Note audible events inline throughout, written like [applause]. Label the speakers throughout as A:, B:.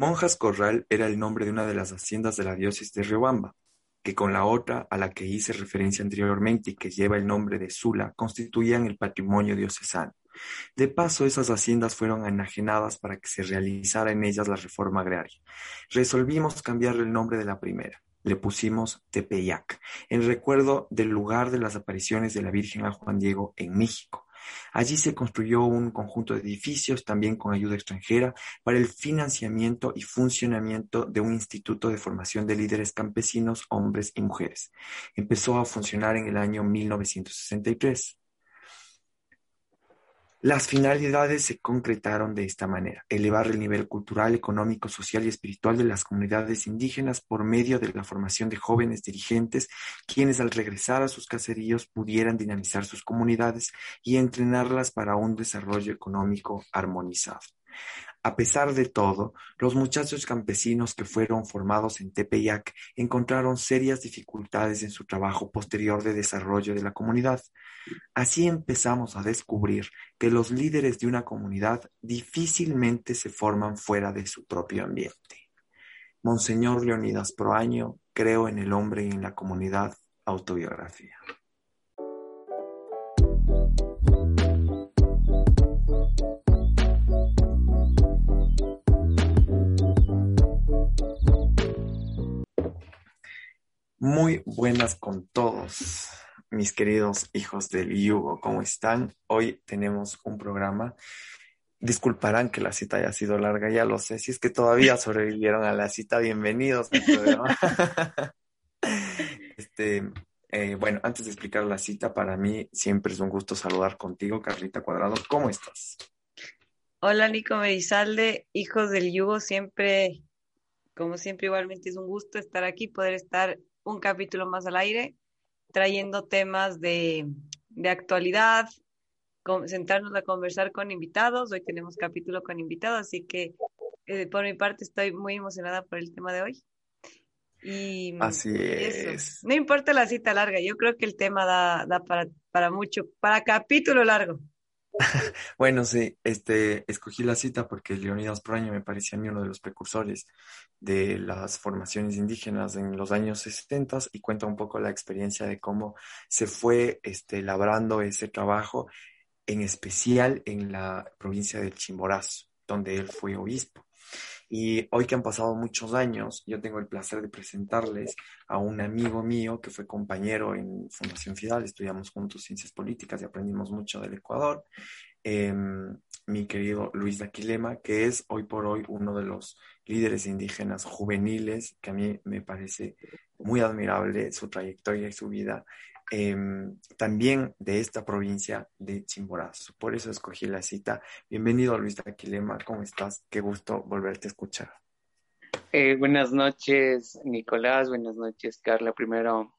A: Monjas Corral era el nombre de una de las haciendas de la diócesis de Riobamba, que con la otra a la que hice referencia anteriormente y que lleva el nombre de Sula, constituían el patrimonio diocesano. De paso, esas haciendas fueron enajenadas para que se realizara en ellas la reforma agraria. Resolvimos cambiarle el nombre de la primera. Le pusimos Tepeyac, en recuerdo del lugar de las apariciones de la Virgen a Juan Diego en México. Allí se construyó un conjunto de edificios, también con ayuda extranjera, para el financiamiento y funcionamiento de un instituto de formación de líderes campesinos, hombres y mujeres. Empezó a funcionar en el año 1963. Las finalidades se concretaron de esta manera: elevar el nivel cultural, económico, social y espiritual de las comunidades indígenas por medio de la formación de jóvenes dirigentes, quienes al regresar a sus caseríos pudieran dinamizar sus comunidades y entrenarlas para un desarrollo económico armonizado. A pesar de todo, los muchachos campesinos que fueron formados en Tepeyac encontraron serias dificultades en su trabajo posterior de desarrollo de la comunidad. Así empezamos a descubrir que los líderes de una comunidad difícilmente se forman fuera de su propio ambiente. Monseñor Leonidas Proaño, creo en el hombre y en la comunidad, autobiografía. Muy buenas con todos, mis queridos hijos del yugo. ¿Cómo están? Hoy tenemos un programa. Disculparán que la cita haya sido larga, ya lo sé. Si es que todavía sobrevivieron a la cita, bienvenidos [laughs] este, eh, bueno, antes de explicar la cita, para mí siempre es un gusto saludar contigo, Carlita Cuadrado. ¿Cómo estás?
B: Hola, Nico Merizalde, hijos del yugo. Siempre, como siempre, igualmente es un gusto estar aquí, poder estar un capítulo más al aire, trayendo temas de, actualidad, sentarnos a conversar con invitados. Hoy tenemos capítulo con invitados, así que eh, por mi parte estoy muy emocionada por el tema de hoy.
A: Y, así es.
B: No importa la cita larga, yo creo que el tema da, da para, para mucho, para capítulo largo. [laughs]
A: Bueno, sí, este, escogí la cita porque Leonidas Proaño me parecía a mí uno de los precursores de las formaciones indígenas en los años 60 y cuenta un poco la experiencia de cómo se fue este, labrando ese trabajo, en especial en la provincia de Chimborazo, donde él fue obispo. Y hoy que han pasado muchos años, yo tengo el placer de presentarles a un amigo mío que fue compañero en Fundación Fidal, estudiamos juntos ciencias políticas y aprendimos mucho del Ecuador, em, mi querido Luis Daquilema, que es hoy por hoy uno de los líderes indígenas juveniles, que a mí me parece muy admirable su trayectoria y su vida Em, también de esta provincia de Chimborazo. Por eso escogí la cita. Bienvenido Luis Aquilema, ¿cómo estás? Qué gusto volverte a escuchar.
C: Eh, buenas noches, Nicolás. Buenas noches, Carla. Primero,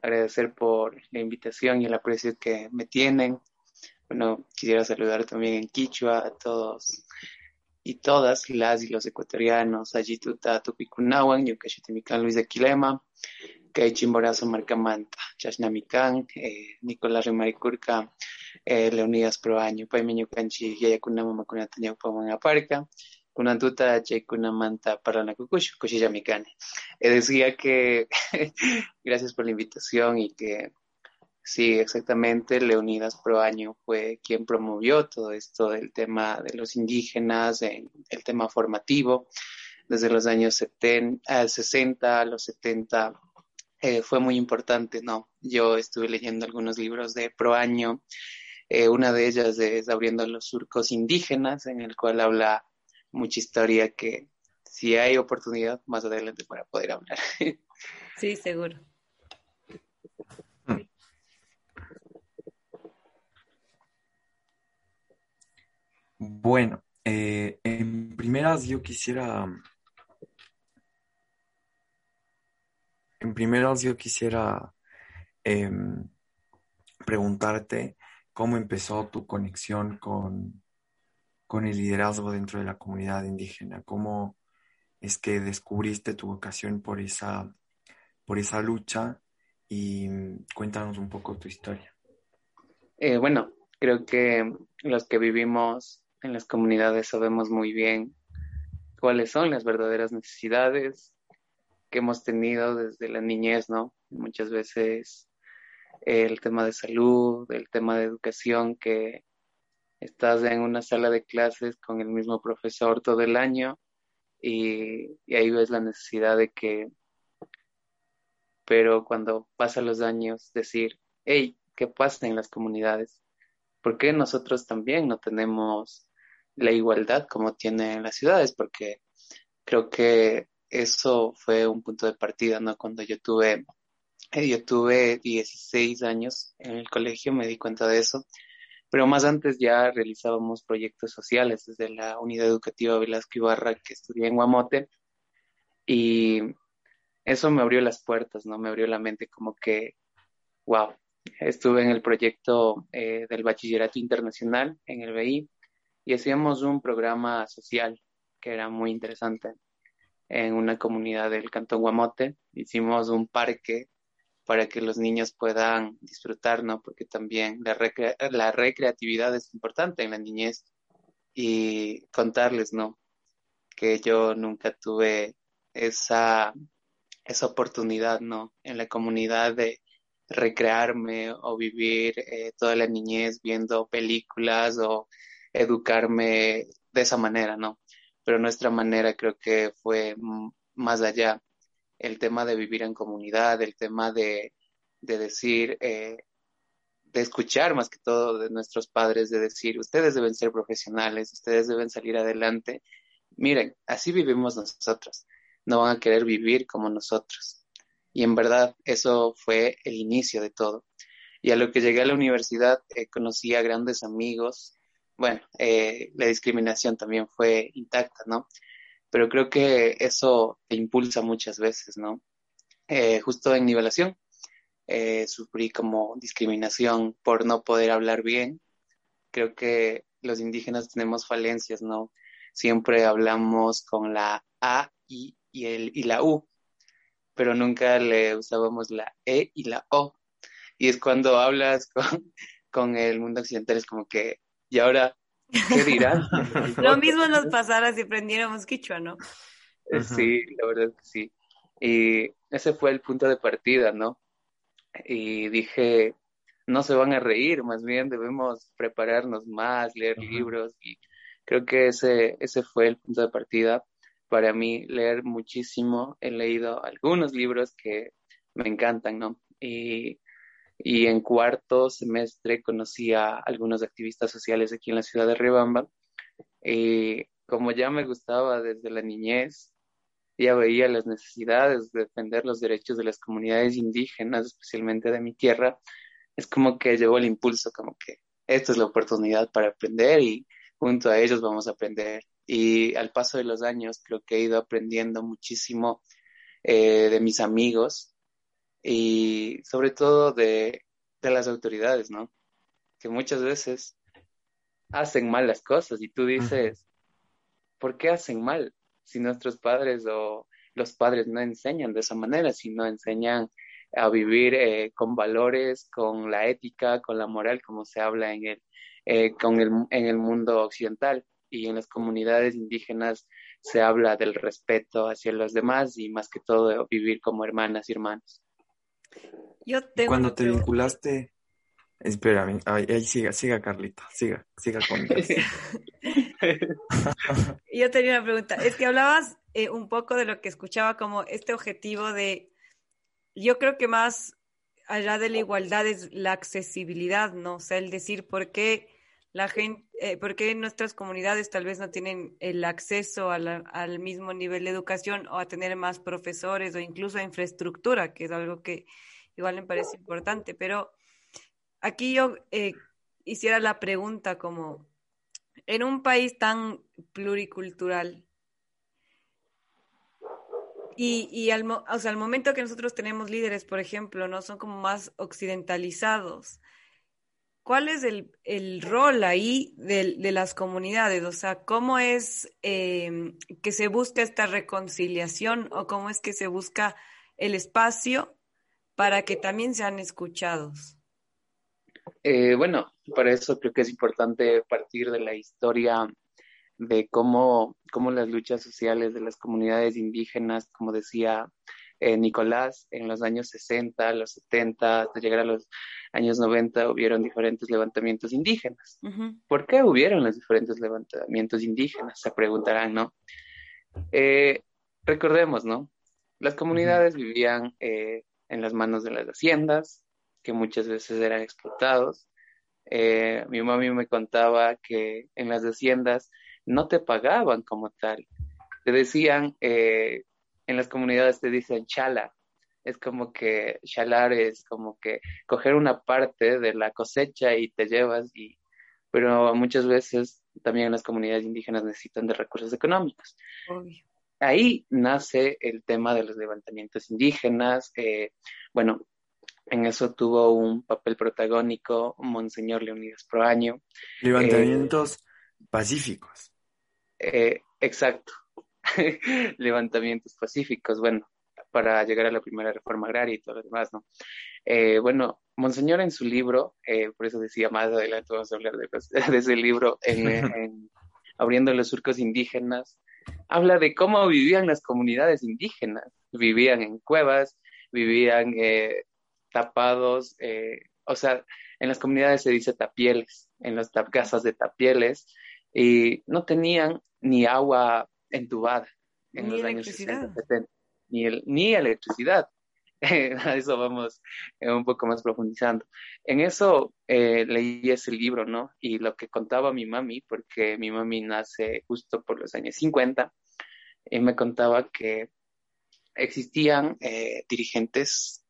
C: agradecer por la invitación y el aprecio que me tienen. Bueno, quisiera saludar también en Quichua a todos y todas las y los ecuatorianos, Ayituta, Tupikunawan, Yucachitimican, Luis de Aquilema, kay Chimborazo Marcamanta, Chashnamican, eh, Nicolás Remaricurca, eh, Leonidas Proaño, Paimeño Canchi, Yayacuna Mamakuna Tañaupaman Aparca, Kunantuta Chaykunamanta Paranacucucho, Cochillamicane. Eh, decía que [laughs] gracias por la invitación y que sí, exactamente, Leonidas Proaño fue quien promovió todo esto del tema de los indígenas, el tema formativo, desde los años 70, 60 a los 70 eh, fue muy importante, ¿no? Yo estuve leyendo algunos libros de Proaño, eh, una de ellas es Abriendo los surcos indígenas, en el cual habla mucha historia que si hay oportunidad más adelante para poder hablar. [laughs]
B: Sí, seguro.
A: Bueno, eh, en primeras yo quisiera En primero yo quisiera em, preguntarte cómo empezó tu conexión con, con el liderazgo dentro de la comunidad indígena, cómo es que descubriste tu vocación por esa, por esa lucha y cuéntanos un poco tu historia.
C: Eh, bueno, creo que los que vivimos en las comunidades sabemos muy bien cuáles son las verdaderas necesidades que hemos tenido desde la niñez, ¿no? Muchas veces el tema de salud, el tema de educación, que estás en una sala de clases con el mismo profesor todo el año y, ahí ves la necesidad de que, pero cuando pasan los años, decir, hey, ¿qué pasa en las comunidades? ¿Por qué nosotros también no tenemos la igualdad como tienen las ciudades? Porque creo que eso fue un punto de partida, ¿no? Cuando yo tuve, eh, yo tuve 16 años en el colegio, me di cuenta de eso pero más antes ya realizábamos proyectos sociales desde la unidad educativa Velasco Ibarra que estudié en Guamote y eso me abrió las puertas, ¿no? Me abrió la mente como que, wow, estuve en el proyecto eh, del bachillerato internacional en el BI y hacíamos un programa social que era muy interesante en una comunidad del Cantón Guamote. Hicimos un parque para que los niños puedan disfrutar, ¿no? Porque también la, la recreatividad es importante en la niñez y contarles, ¿no? Que yo nunca tuve esa, esa oportunidad, ¿no? En la comunidad de recrearme o vivir eh, toda la niñez viendo películas o educarme de esa manera, ¿no? Pero nuestra manera creo que fue más allá el tema de vivir en comunidad, el tema de, decir, eh, de escuchar más que todo de nuestros padres, de decir, ustedes deben ser profesionales, ustedes deben salir adelante. Miren, así vivimos nosotros, no van a querer vivir como nosotros. Y en verdad eso fue el inicio de todo. Y a lo que llegué a la universidad eh, conocí a grandes amigos. Bueno, eh, la discriminación también fue intacta, ¿no? pero creo que eso te impulsa muchas veces, ¿no? Eh, justo en nivelación, eh, sufrí como discriminación por no poder hablar bien. Creo que los indígenas tenemos falencias, ¿no? Siempre hablamos con la A y, y, el, y la U, pero nunca le usábamos la E y la O. Y es cuando hablas [laughs] con, con el mundo occidental, es como que, y ahora ¿Qué [laughs] dirán? [laughs]
B: Lo mismo nos pasara si aprendiéramos quichua, ¿no?
C: Eh, sí, la verdad es que sí. Y ese fue el punto de partida, ¿no? Y dije, no se van a reír, más bien debemos prepararnos más, leer libros y creo que ese, ese fue el punto de partida para mí, leer muchísimo. He leído algunos libros que me encantan, ¿no? Y y en cuarto semestre conocí a algunos activistas sociales aquí en la ciudad de Rebamba. Y como ya me gustaba desde la niñez, ya veía las necesidades de defender los derechos de las comunidades indígenas, especialmente de mi tierra, es como que llevó el impulso, como que esta es la oportunidad para aprender y junto a ellos vamos a aprender. Y al paso de los años creo que he ido aprendiendo muchísimo eh, de mis amigos y sobre todo de, las autoridades, ¿no? Que muchas veces hacen mal las cosas y tú dices, ¿por qué hacen mal? Si nuestros padres o los padres no enseñan de esa manera, si no enseñan a vivir eh, con valores, con la ética, con la moral, como se habla en el, eh, con el, en el mundo occidental y en las comunidades indígenas se habla del respeto hacia los demás y más que todo vivir como hermanas y hermanos.
A: Yo Cuando te vinculaste, espérame, ahí, siga, siga Carlita, siga, siga con [laughs] [laughs]
B: Yo tenía una pregunta, es que hablabas eh, un poco de lo que escuchaba como este objetivo de, yo creo que más allá de la igualdad es la accesibilidad, ¿no? O sea, el decir por qué la gente, eh, por qué nuestras comunidades tal vez no tienen el acceso al mismo nivel de educación o a tener más profesores o incluso a infraestructura, que es algo que igual me parece importante, pero aquí yo eh, hiciera la pregunta como, en un país tan pluricultural, y, al, o sea, al momento que nosotros tenemos líderes, por ejemplo, no son como más occidentalizados, ¿cuál es el, rol ahí de, las comunidades? O sea, ¿cómo es eh, que se busca esta reconciliación o cómo es que se busca el espacio para que también sean escuchados?
C: Eh, bueno, para eso creo que es importante partir de la historia de cómo, cómo las luchas sociales de las comunidades indígenas, como decía eh, Nicolás, en los años 60, los 70, hasta llegar a los años 90, hubieron diferentes levantamientos indígenas. ¿Por qué hubieron los diferentes levantamientos indígenas? Se preguntarán, ¿no? Eh, recordemos, ¿no? Las comunidades vivían eh, en las manos de las haciendas, que muchas veces eran explotados. mi mami me contaba que en las haciendas no te pagaban como tal. Te decían, eh, en las comunidades te dicen chala. Es como que chalar es como que coger una parte de la cosecha y te llevas y pero muchas veces también las comunidades indígenas necesitan de recursos económicos. Ahí nace el tema de los levantamientos indígenas. Eh, bueno, en eso tuvo un papel protagónico Monseñor Leonidas Proaño.
A: Levantamientos pacíficos.
C: Eh, exacto. [laughs] Levantamientos pacíficos, bueno, para llegar a la primera reforma agraria y todo lo demás, ¿no? Eh, bueno, Monseñor en su libro, eh, por eso decía más adelante vamos a hablar de, [laughs] ese libro, [laughs] en, Abriendo los surcos indígenas, habla de cómo vivían las comunidades indígenas. Vivían en cuevas, vivían tapados, o sea, en las comunidades se dice tapieles, en las casas de tapieles, y no tenían ni agua entubada en ni los años 60, 70, ni, el, ni electricidad. [laughs] a eso vamos eh, un poco más profundizando. En eso eh, leí ese libro, ¿no? Y lo que contaba mi mami, porque mi mami nace justo por los años 50, y me contaba que existían eh, dirigentes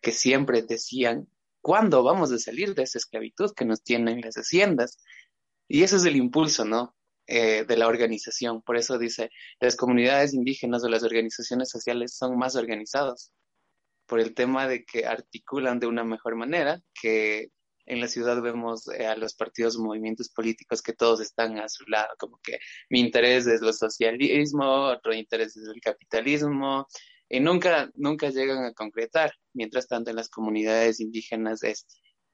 C: que siempre decían, ¿cuándo vamos a salir de esa esclavitud que nos tienen las haciendas? Y ese es el impulso, ¿no? Eh, de la organización. Por eso dice, las comunidades indígenas o las organizaciones sociales son más organizadas por el tema de que articulan de una mejor manera, que en la ciudad vemos eh, a los partidos movimientos políticos que todos están a su lado, como que mi interés es el socialismo, otro interés es el capitalismo, y nunca, nunca llegan a concretar. Mientras tanto, en las comunidades indígenas es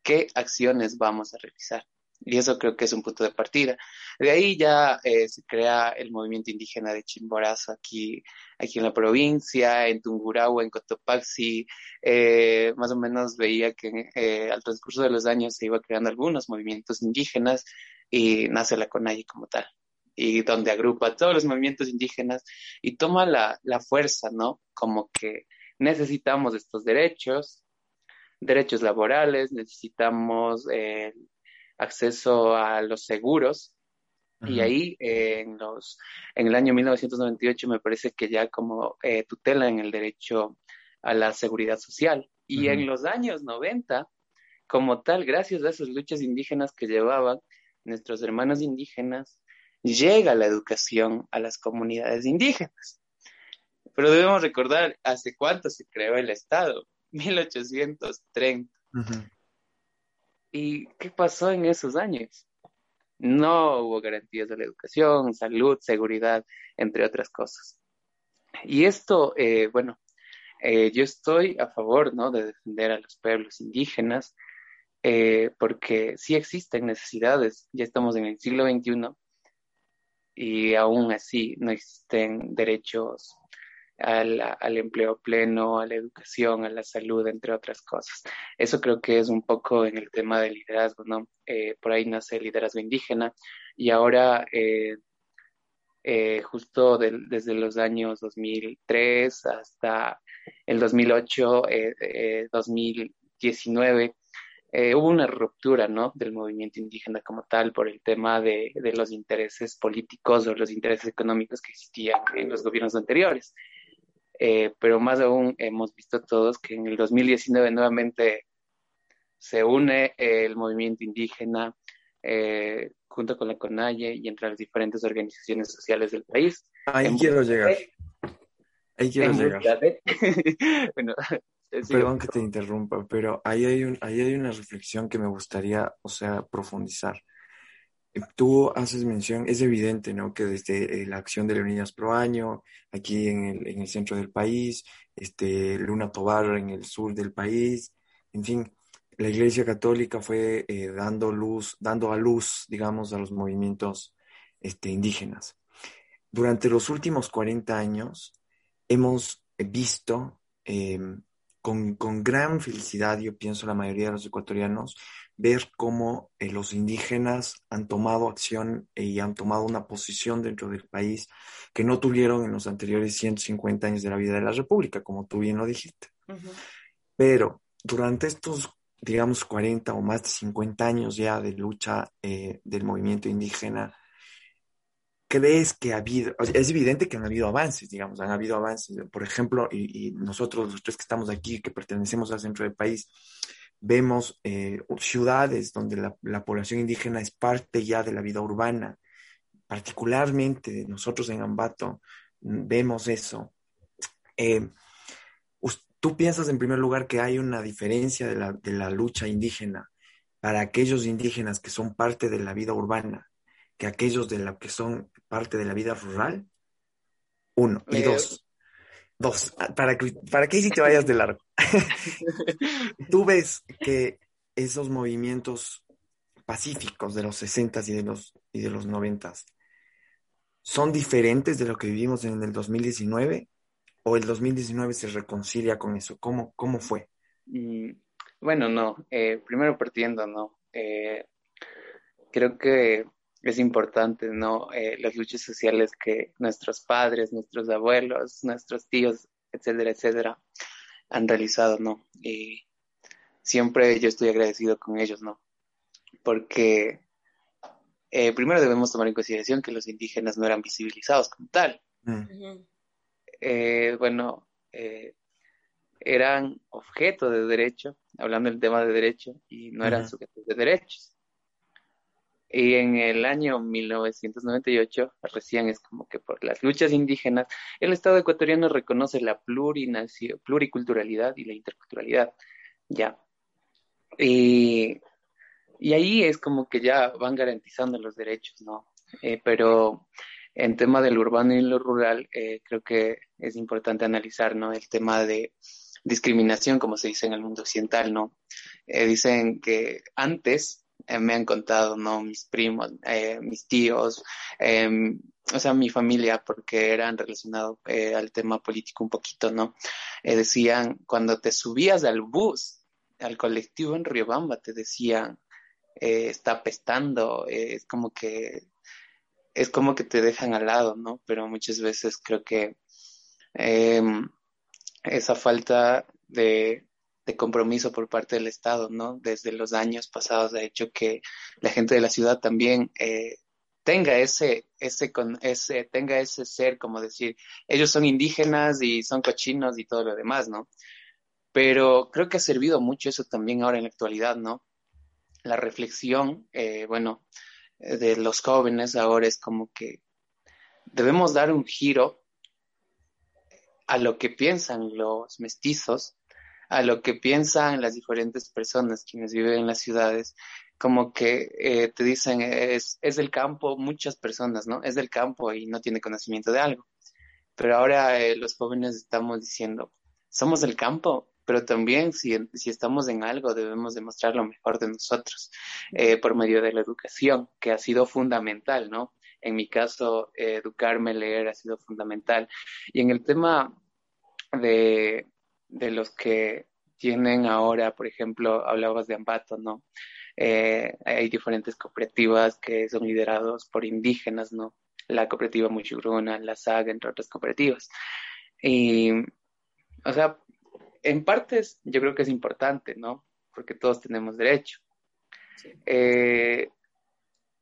C: qué acciones vamos a realizar. Y eso creo que es un punto de partida. De ahí ya eh, se crea el movimiento indígena de Chimborazo aquí, aquí en la provincia, en Tungurahua, en Cotopaxi. Eh, más o menos veía que eh, al transcurso de los años se iba creando algunos movimientos indígenas y nace la CONAI como tal. Y donde agrupa todos los movimientos indígenas y toma la, la fuerza, ¿no? Como que necesitamos estos derechos, derechos laborales, necesitamos acceso a los seguros. Y ahí en, los, en el año 1998 me parece que ya como eh, tutela en el derecho a la seguridad social. Y en los años 90, como tal, gracias a esas luchas indígenas que llevaban nuestros hermanos indígenas, llega la educación a las comunidades indígenas. Pero debemos recordar hace cuánto se creó el Estado, [laughs] 1830. ¿Y qué pasó en esos años? No hubo garantías de la educación, salud, seguridad, entre otras cosas. Y esto, eh, bueno, eh, yo estoy a favor ¿no? de defender a los pueblos indígenas, eh, porque sí existen necesidades, ya estamos en el siglo XXI y aún así no existen derechos al, al, empleo pleno, a la educación, a la salud, entre otras cosas. Eso creo que es un poco en el tema del liderazgo, ¿no? Eh, por ahí nace el liderazgo indígena y ahora, eh, eh, justo desde los años 2003 hasta el 2008, 2019, hubo una ruptura ¿no? del movimiento indígena como tal por el tema de, de, los intereses políticos o los intereses económicos que existían en los gobiernos anteriores. Eh, pero más aún hemos visto todos que en el 2019 nuevamente se une el movimiento indígena eh, junto con la CONAIE y entre las diferentes organizaciones sociales del país.
A: Ahí quiero llegar. Ahí quiero llegar. [laughs] bueno, [laughs] Perdón que te interrumpa, pero ahí hay, un, ahí hay una reflexión que me gustaría, o sea, profundizar. Tú haces mención, es evidente, ¿no? Que desde eh, la acción de Leonidas Pro Año, aquí en el, en el centro del país, este, Luna Tobar en el sur del país, en fin, la Iglesia Católica fue eh, dando luz, dando a luz, digamos, a los movimientos este, indígenas. Durante los últimos 40 años hemos visto em, con, gran felicidad, yo pienso la mayoría de los ecuatorianos, ver cómo eh, los indígenas han tomado acción y han tomado una posición dentro del país que no tuvieron en los anteriores 150 años de la vida de la República, como tú bien lo dijiste. Pero durante estos, digamos, 40 o más de 50 años ya de lucha eh, del movimiento indígena, ¿crees que ha habido, es evidente que han habido avances, digamos, han habido avances, por ejemplo, y, nosotros los tres que estamos aquí, que pertenecemos al centro del país, vemos eh, ciudades donde la, población indígena es parte ya de la vida urbana, particularmente nosotros en Ambato mm, vemos eso. Eh, ¿Tú piensas en primer lugar que hay una diferencia de la, de la lucha indígena para aquellos indígenas que son parte de la vida urbana que aquellos de la que son parte de la vida rural? Uno. Y dos. Dos. ¿Para que, para que si te vayas de largo? [laughs] Tú ves que esos movimientos pacíficos de los 60 y de los, y de los 90 son diferentes de lo que vivimos en el 2019 o el 2019 se reconcilia con eso? ¿Cómo, cómo fue?
C: Mm, bueno, no. Eh, primero partiendo, ¿no? Eh, creo que es importante, ¿no? Eh, las luchas sociales que nuestros padres, nuestros abuelos, nuestros tíos, etcétera, etcétera, han realizado, ¿no? Y siempre yo estoy agradecido con ellos, ¿no? Porque eh, primero debemos tomar en consideración que los indígenas no eran visibilizados como tal. Mm. Eh, bueno, eran objeto de derecho, hablando del tema de derecho, y no eran sujetos de derechos. Y en el año 1998, recién es como que por las luchas indígenas, el Estado ecuatoriano reconoce la pluriculturalidad y la interculturalidad. Ya. Y, ahí es como que ya van garantizando los derechos, ¿no? Eh, pero en tema del urbano y lo rural, eh, creo que es importante analizar, ¿no? El tema de discriminación, como se dice en el mundo occidental, ¿no? Eh, dicen que antes eh, me han contado, ¿no? Mis primos, eh, mis tíos, em, o sea, mi familia, porque eran relacionados eh, al tema político un poquito, ¿no? decían, cuando te subías al bus, al colectivo en Riobamba, te decían, está apestando, es como que, es como que te dejan al lado, ¿no? Pero muchas veces creo que em, esa falta de de compromiso por parte del Estado, ¿no? Desde los años pasados ha hecho que la gente de la ciudad también eh, tenga ese, ese, con, ese, tenga ese ser, como decir, ellos son indígenas y son cochinos y todo lo demás, ¿no? Pero creo que ha servido mucho eso también ahora en la actualidad, ¿no? La reflexión, eh, bueno, de los jóvenes ahora es como que debemos dar un giro a lo que piensan los mestizos a lo que piensan las diferentes personas quienes viven en las ciudades, como que eh, te dicen es, es del campo, muchas personas, ¿no? Es del campo y no tiene conocimiento de algo. Pero ahora eh, los jóvenes estamos diciendo, somos del campo, pero también si, si estamos en algo debemos demostrar lo mejor de nosotros eh, por medio de la educación, que ha sido fundamental, ¿no? En mi caso, educarme, leer ha sido fundamental. Y en el tema de, de los que tienen ahora, por ejemplo, hablabas de Ambato, ¿no? Eh, hay diferentes cooperativas que son liderados por indígenas, ¿no? La cooperativa Muchugruna, la SAG, entre otras cooperativas. Y, o sea, en partes yo creo que es importante, ¿no? Porque todos tenemos derecho. Eh,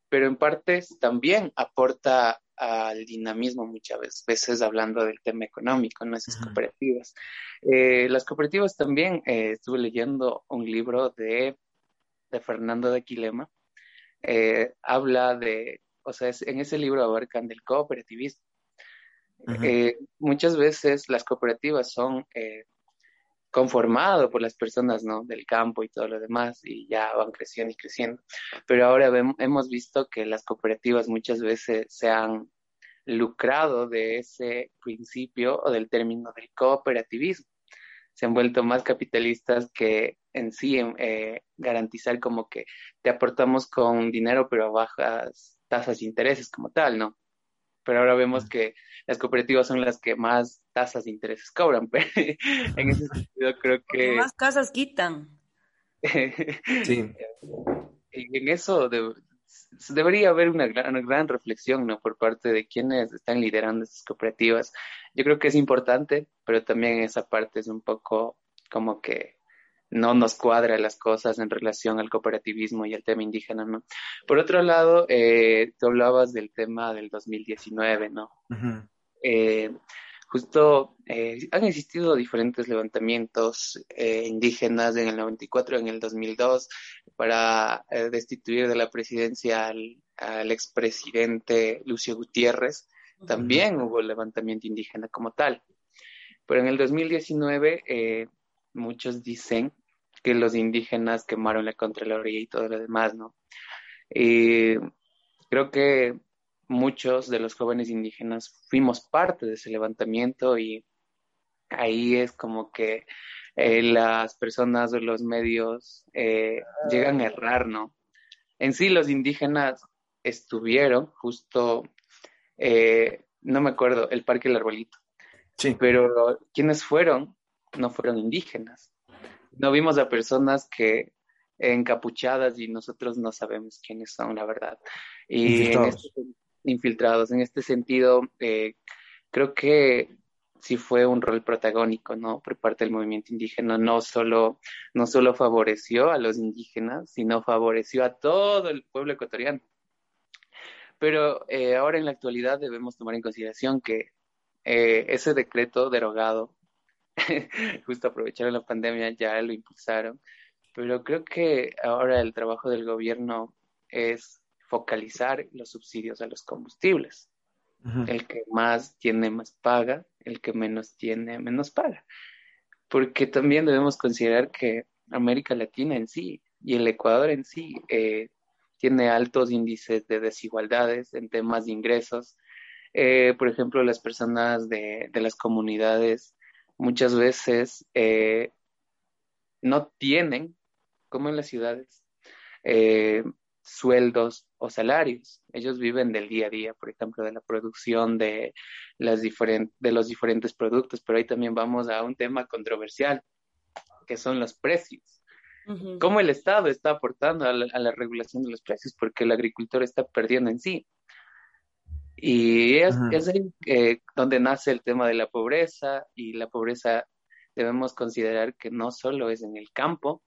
C: pero en partes también aporta al dinamismo muchas veces hablando del tema económico, ¿no? Esas cooperativas. Eh, las cooperativas también, eh, estuve leyendo un libro de, de Fernando de Quilema, eh, habla de, o sea, en ese libro abarcan del cooperativismo. muchas veces las cooperativas son conformado por las personas, ¿no? Del campo y todo lo demás, y ya van creciendo y creciendo. Pero ahora hemos visto que las cooperativas muchas veces se han lucrado de ese principio o del término del cooperativismo. Se han vuelto más capitalistas que en sí eh, garantizar como que te aportamos con dinero, pero bajas tasas de intereses como tal, ¿no? Pero ahora vemos que las cooperativas son las que más tasas de intereses cobran. [laughs] Pero en ese sentido creo que...
B: más casas quitan. [laughs]
A: sí.
C: Y en eso debería haber una gran, una gran reflexión ¿no? por parte de quienes están liderando estas cooperativas. Yo creo que es importante, pero también esa parte es un poco como que no nos cuadra las cosas en relación al cooperativismo y al tema indígena, ¿no? Por otro lado, eh, tú hablabas del tema del 2019, ¿no? Eh, justo eh, han existido diferentes levantamientos indígenas en el 94, en el 2002, para destituir de la presidencia al, al expresidente Lucio Gutiérrez. También hubo levantamiento indígena como tal. Pero en el 2019 muchos dicen que los indígenas quemaron la Contraloría y todo lo demás, ¿no? Y creo que muchos de los jóvenes indígenas fuimos parte de ese levantamiento y ahí es como que eh, las personas de los medios eh, llegan a errar, ¿no? En sí los indígenas estuvieron justo, eh, no me acuerdo, el Parque El Arbolito. Sí. Pero quienes fueron no fueron indígenas no vimos a personas que encapuchadas y nosotros no sabemos quiénes son, la verdad. Y infiltrados. En este, infiltrados. En este sentido, eh, creo que sí fue un rol protagónico, ¿no? Por parte del movimiento indígena, no solo, no solo favoreció a los indígenas, sino favoreció a todo el pueblo ecuatoriano. Pero eh, ahora en la actualidad debemos tomar en consideración que eh, ese decreto derogado [laughs] justo aprovecharon la pandemia, ya lo impulsaron, pero creo que ahora el trabajo del gobierno es focalizar los subsidios a los combustibles. El que más tiene más paga, el que menos tiene menos paga. Porque también debemos considerar que América Latina en sí y el Ecuador en sí eh, tiene altos índices de desigualdades en temas de ingresos. Eh, por ejemplo, las personas de, de las comunidades muchas veces eh, no tienen, como en las ciudades, eh, sueldos o salarios. Ellos viven del día a día, por ejemplo, de la producción de, las de los diferentes productos, pero ahí también vamos a un tema controversial, que son los precios. ¿Cómo el Estado está aportando a la, regulación de los precios? Porque el agricultor está perdiendo en sí. Y es, ahí eh, donde nace el tema de la pobreza y la pobreza debemos considerar que no solo es en el campo,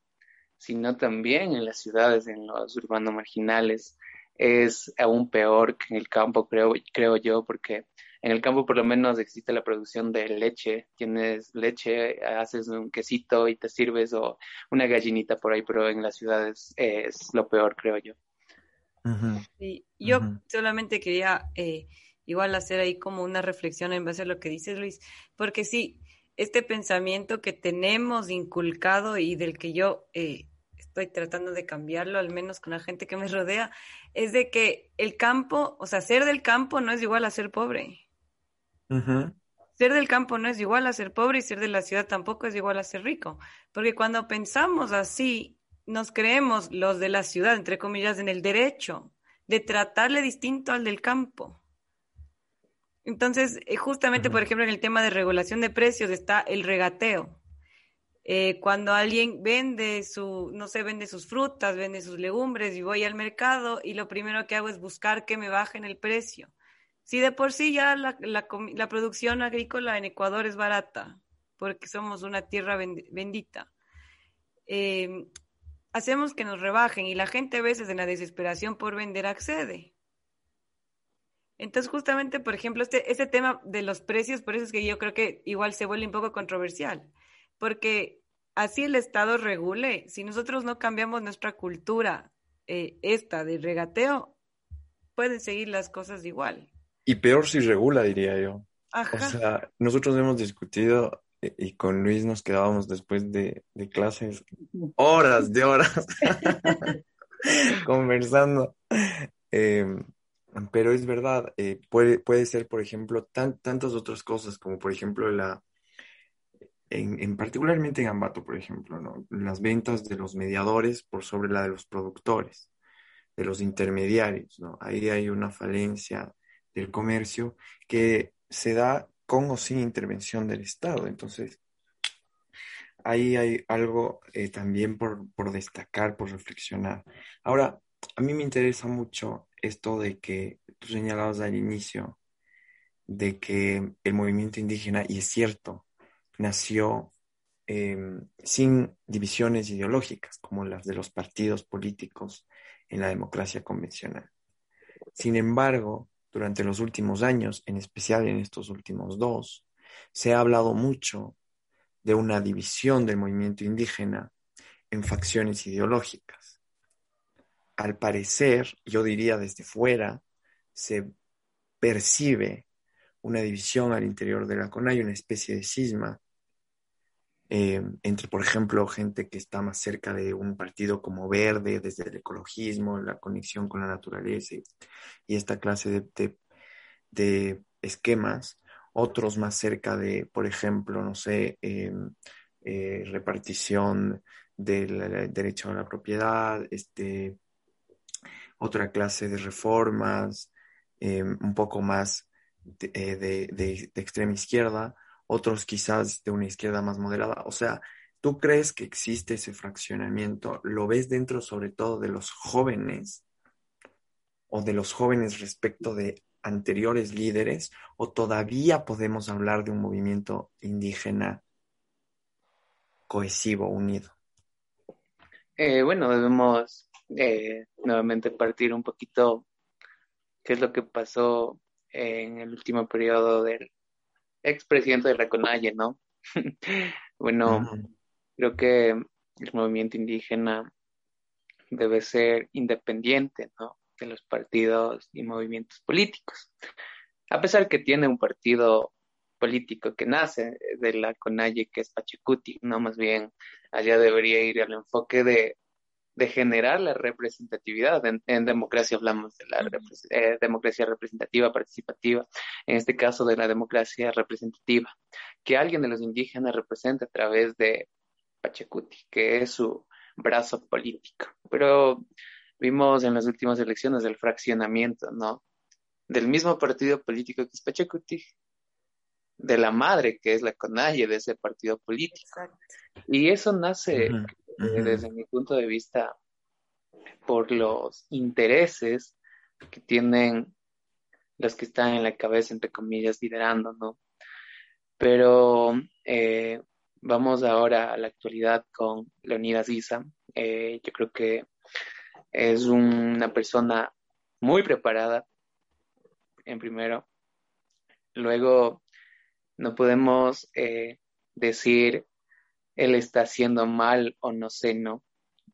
C: sino también en las ciudades, en los urbanos marginales. Es aún peor que en el campo, creo, creo yo, porque en el campo por lo menos existe la producción de leche. Tienes leche, haces un quesito y te sirves o una gallinita por ahí, pero en las ciudades es lo peor, creo yo
B: yo solamente quería eh, igual hacer ahí como una reflexión en base a lo que dice Luis, porque sí, este pensamiento que tenemos inculcado y del que yo eh, estoy tratando de cambiarlo, al menos con la gente que me rodea, es de que el campo, o sea, ser del campo no es igual a ser pobre. Ser del campo no es igual a ser pobre y ser de la ciudad tampoco es igual a ser rico, porque cuando pensamos así, nos creemos los de la ciudad, entre comillas, en el derecho de tratarle distinto al del campo. Entonces, eh, justamente, por ejemplo, en el tema de regulación de precios está el regateo. Eh, cuando alguien vende su, no sé, vende sus frutas, vende sus legumbres y voy al mercado y lo primero que hago es buscar que me bajen el precio. Si de por sí ya la, la producción agrícola en Ecuador es barata, porque somos una tierra bendita, eh, hacemos que nos rebajen y la gente a veces en la desesperación por vender accede. Entonces, justamente, por ejemplo, este, este tema de los precios, por eso es que yo creo que igual se vuelve un poco controversial, porque así el Estado regule, si nosotros no cambiamos nuestra cultura, eh, esta de regateo, pueden seguir las cosas igual.
A: Y peor si regula, diría yo. O sea, nosotros hemos discutido y con Luis nos quedábamos después de, clases horas de horas [laughs] [laughs] conversando. Em, pero es verdad, eh, puede, puede ser, por ejemplo, tan, tantas otras cosas, como por ejemplo la, en, en, particularmente en Ambato, por ejemplo, ¿no? las ventas de los mediadores por sobre la de los productores. de los intermediarios, ¿no? Ahí hay una falencia del comercio que se da con o sin intervención del Estado. Entonces, ahí hay algo eh, también por, por destacar, por reflexionar. Ahora, a mí me interesa mucho esto de que tú señalabas al inicio, de que el movimiento indígena, y es cierto, nació em, sin divisiones ideológicas como las de los partidos políticos en la democracia convencional. Sin embargo, durante los últimos años, en especial en estos últimos dos, se ha hablado mucho de una división del movimiento indígena en facciones ideológicas. Al parecer, yo diría desde fuera, se percibe una división al interior de la CONAI, una especie de cisma eh, entre, por ejemplo, gente que está más cerca de un partido como Verde, desde el ecologismo, la conexión con la naturaleza y, esta clase de, esquemas, otros más cerca de, por ejemplo, no sé, eh, eh, repartición del derecho a la propiedad, este, otra clase de reformas, un poco más de extrema izquierda, otros quizás de una izquierda más moderada. O sea, ¿tú crees que existe ese fraccionamiento? ¿Lo ves dentro sobre todo de los jóvenes o de los jóvenes respecto de anteriores líderes o todavía podemos hablar de un movimiento indígena cohesivo, unido?
C: Eh, bueno, debemos eh, nuevamente partir un poquito qué es lo que pasó en el último periodo del expresidente de la CONAIE, ¿no? [laughs] bueno, creo que el movimiento indígena debe ser independiente, ¿no? De los partidos y movimientos políticos. A pesar que tiene un partido político que nace de la CONAIE, que es Pachacuti, ¿no? Más bien allá debería ir al enfoque de de generar la representatividad. En, democracia hablamos de la eh, democracia representativa, participativa, en este caso de la democracia representativa, que alguien de los indígenas represente a través de Pachacuti, que es su brazo político. Pero vimos en las últimas elecciones el fraccionamiento, ¿no? Del mismo partido político que es Pachacuti, de la madre que es la CONAIE de ese partido político. Y eso nace eh, desde mi punto de vista, por los intereses que tienen los que están en la cabeza, entre comillas, liderando, ¿no? Pero eh, vamos ahora a la actualidad con Leonidas Isa. Eh, yo creo que es una persona muy preparada, en primero. Luego, no podemos decir él está haciendo mal o no sé, ¿no?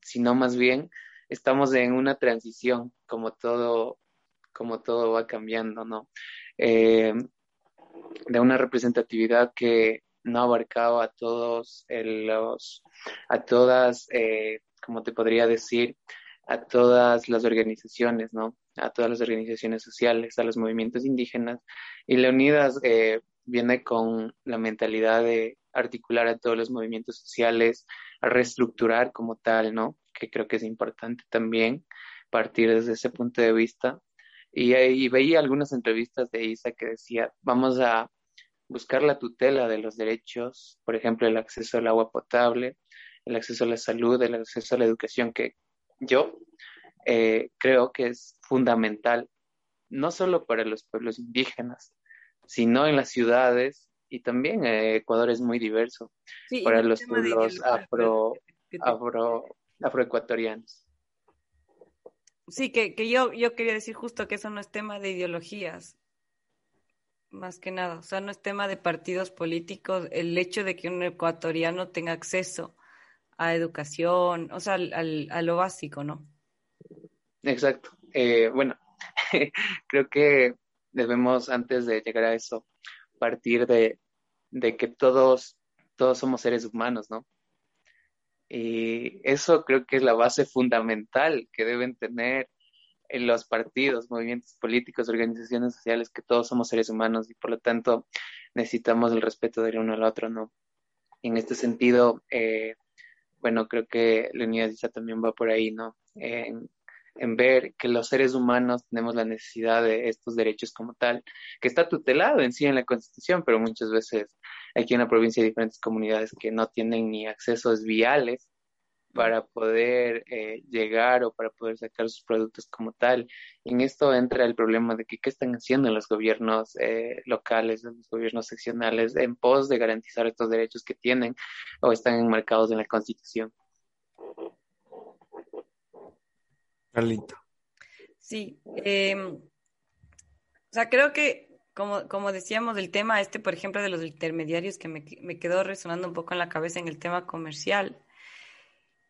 C: Sino más bien estamos en una transición, como todo, como todo va cambiando, ¿no? Eh, de una representatividad que no abarcaba a todos los, a todas, eh, como te podría decir, a todas las organizaciones, ¿no? A todas las organizaciones sociales, a los movimientos indígenas. Y Leonidas eh, viene con la mentalidad de articular a todos los movimientos sociales, a reestructurar como tal, ¿no? Que creo que es importante también partir desde ese punto de vista. Y, veía algunas entrevistas de Isa que decía, vamos a buscar la tutela de los derechos, por ejemplo, el acceso al agua potable, el acceso a la salud, el acceso a la educación, que yo eh, creo que es fundamental, no solo para los pueblos indígenas, sino en las ciudades y también eh, Ecuador es muy diverso para los pueblos afro, afro, afroecuatorianos.
B: Sí, que, que yo, yo quería decir justo que eso no es tema de ideologías, más que nada, o sea, no es tema de partidos políticos, el hecho de que un ecuatoriano tenga acceso a educación, o sea, al, a lo básico, ¿no?
C: Exacto. Eh, bueno, [laughs] creo que debemos, antes de llegar a eso, partir de, de que todos, todos somos seres humanos, ¿no? Y eso creo que es la base fundamental que deben tener en los partidos, movimientos políticos, organizaciones sociales, que todos somos seres humanos y por lo tanto necesitamos el respeto del uno al otro, ¿no? En este sentido, eh, bueno, creo que la unidad también va por ahí, ¿no? En ver que los seres humanos tenemos la necesidad de estos derechos como tal, que está tutelado en sí en la Constitución, pero muchas veces aquí en la provincia hay diferentes comunidades que no tienen ni accesos viales para poder eh, llegar o para poder sacar sus productos como tal. Y en esto entra el problema de que qué están haciendo los gobiernos eh, locales, los gobiernos seccionales en pos de garantizar estos derechos que tienen o están enmarcados en la Constitución.
A: Carlito.
B: Sí, em, o sea, creo que, como, como decíamos, el tema este, por ejemplo, de los intermediarios, que me, me quedó resonando un poco en la cabeza en el tema comercial.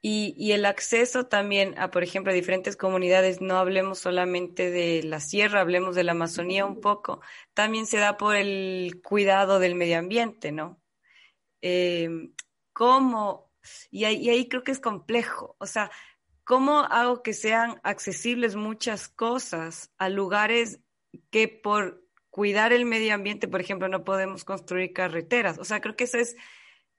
B: Y, y, el acceso también a, por ejemplo, a diferentes comunidades, no hablemos solamente de la sierra, hablemos de la Amazonía un poco, también se da por el cuidado del medio ambiente, ¿no? Em, ¿Cómo? Y ahí, y ahí creo que es complejo, o sea, ¿Cómo hago que sean accesibles muchas cosas a lugares que por cuidar el medio ambiente, por ejemplo, no podemos construir carreteras? O sea, creo que ese es,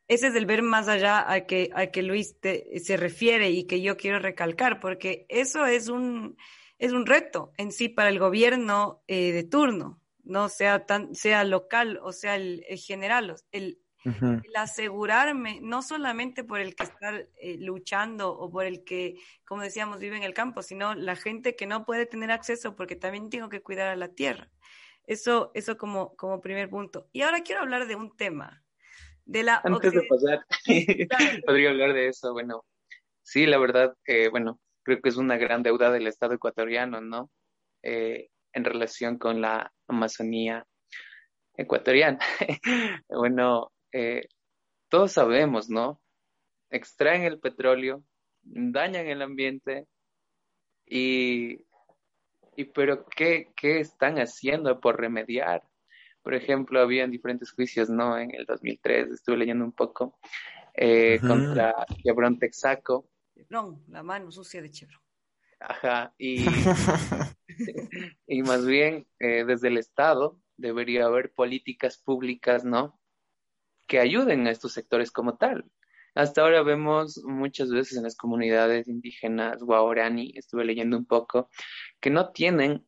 B: ese es el ver más allá a que, a que Luis se refiere y que yo quiero recalcar, porque eso es un, es un reto en sí para el gobierno eh, de turno, no sea, tan, sea local o sea el, el general. El, el asegurarme, no solamente por el que está eh, luchando o por el que, como decíamos, vive en el campo, sino la gente que no puede tener acceso porque también tengo que cuidar a la tierra. Eso, eso como, como primer punto. Y ahora quiero hablar de un tema. De la
C: Antes de pasar, [laughs] [laughs] podría hablar de eso. Bueno, sí, la verdad, que bueno, creo que es una gran deuda del Estado ecuatoriano, ¿no? Eh, en relación con la Amazonía ecuatoriana. [laughs] bueno, eh, todos sabemos, ¿no? Extraen el petróleo, dañan el ambiente y, y pero ¿qué, ¿qué están haciendo por remediar? Por ejemplo, habían diferentes juicios, ¿no? En el 2003, estuve leyendo un poco, eh, contra Chevron Texaco.
B: Chevron, la mano sucia de Chevron.
C: Ajá, y, [laughs] y más bien eh, desde el Estado debería haber políticas públicas, ¿no? Que ayuden a estos sectores como tal. Hasta ahora vemos muchas veces en las comunidades indígenas guaorani, estuve leyendo un poco, que no tienen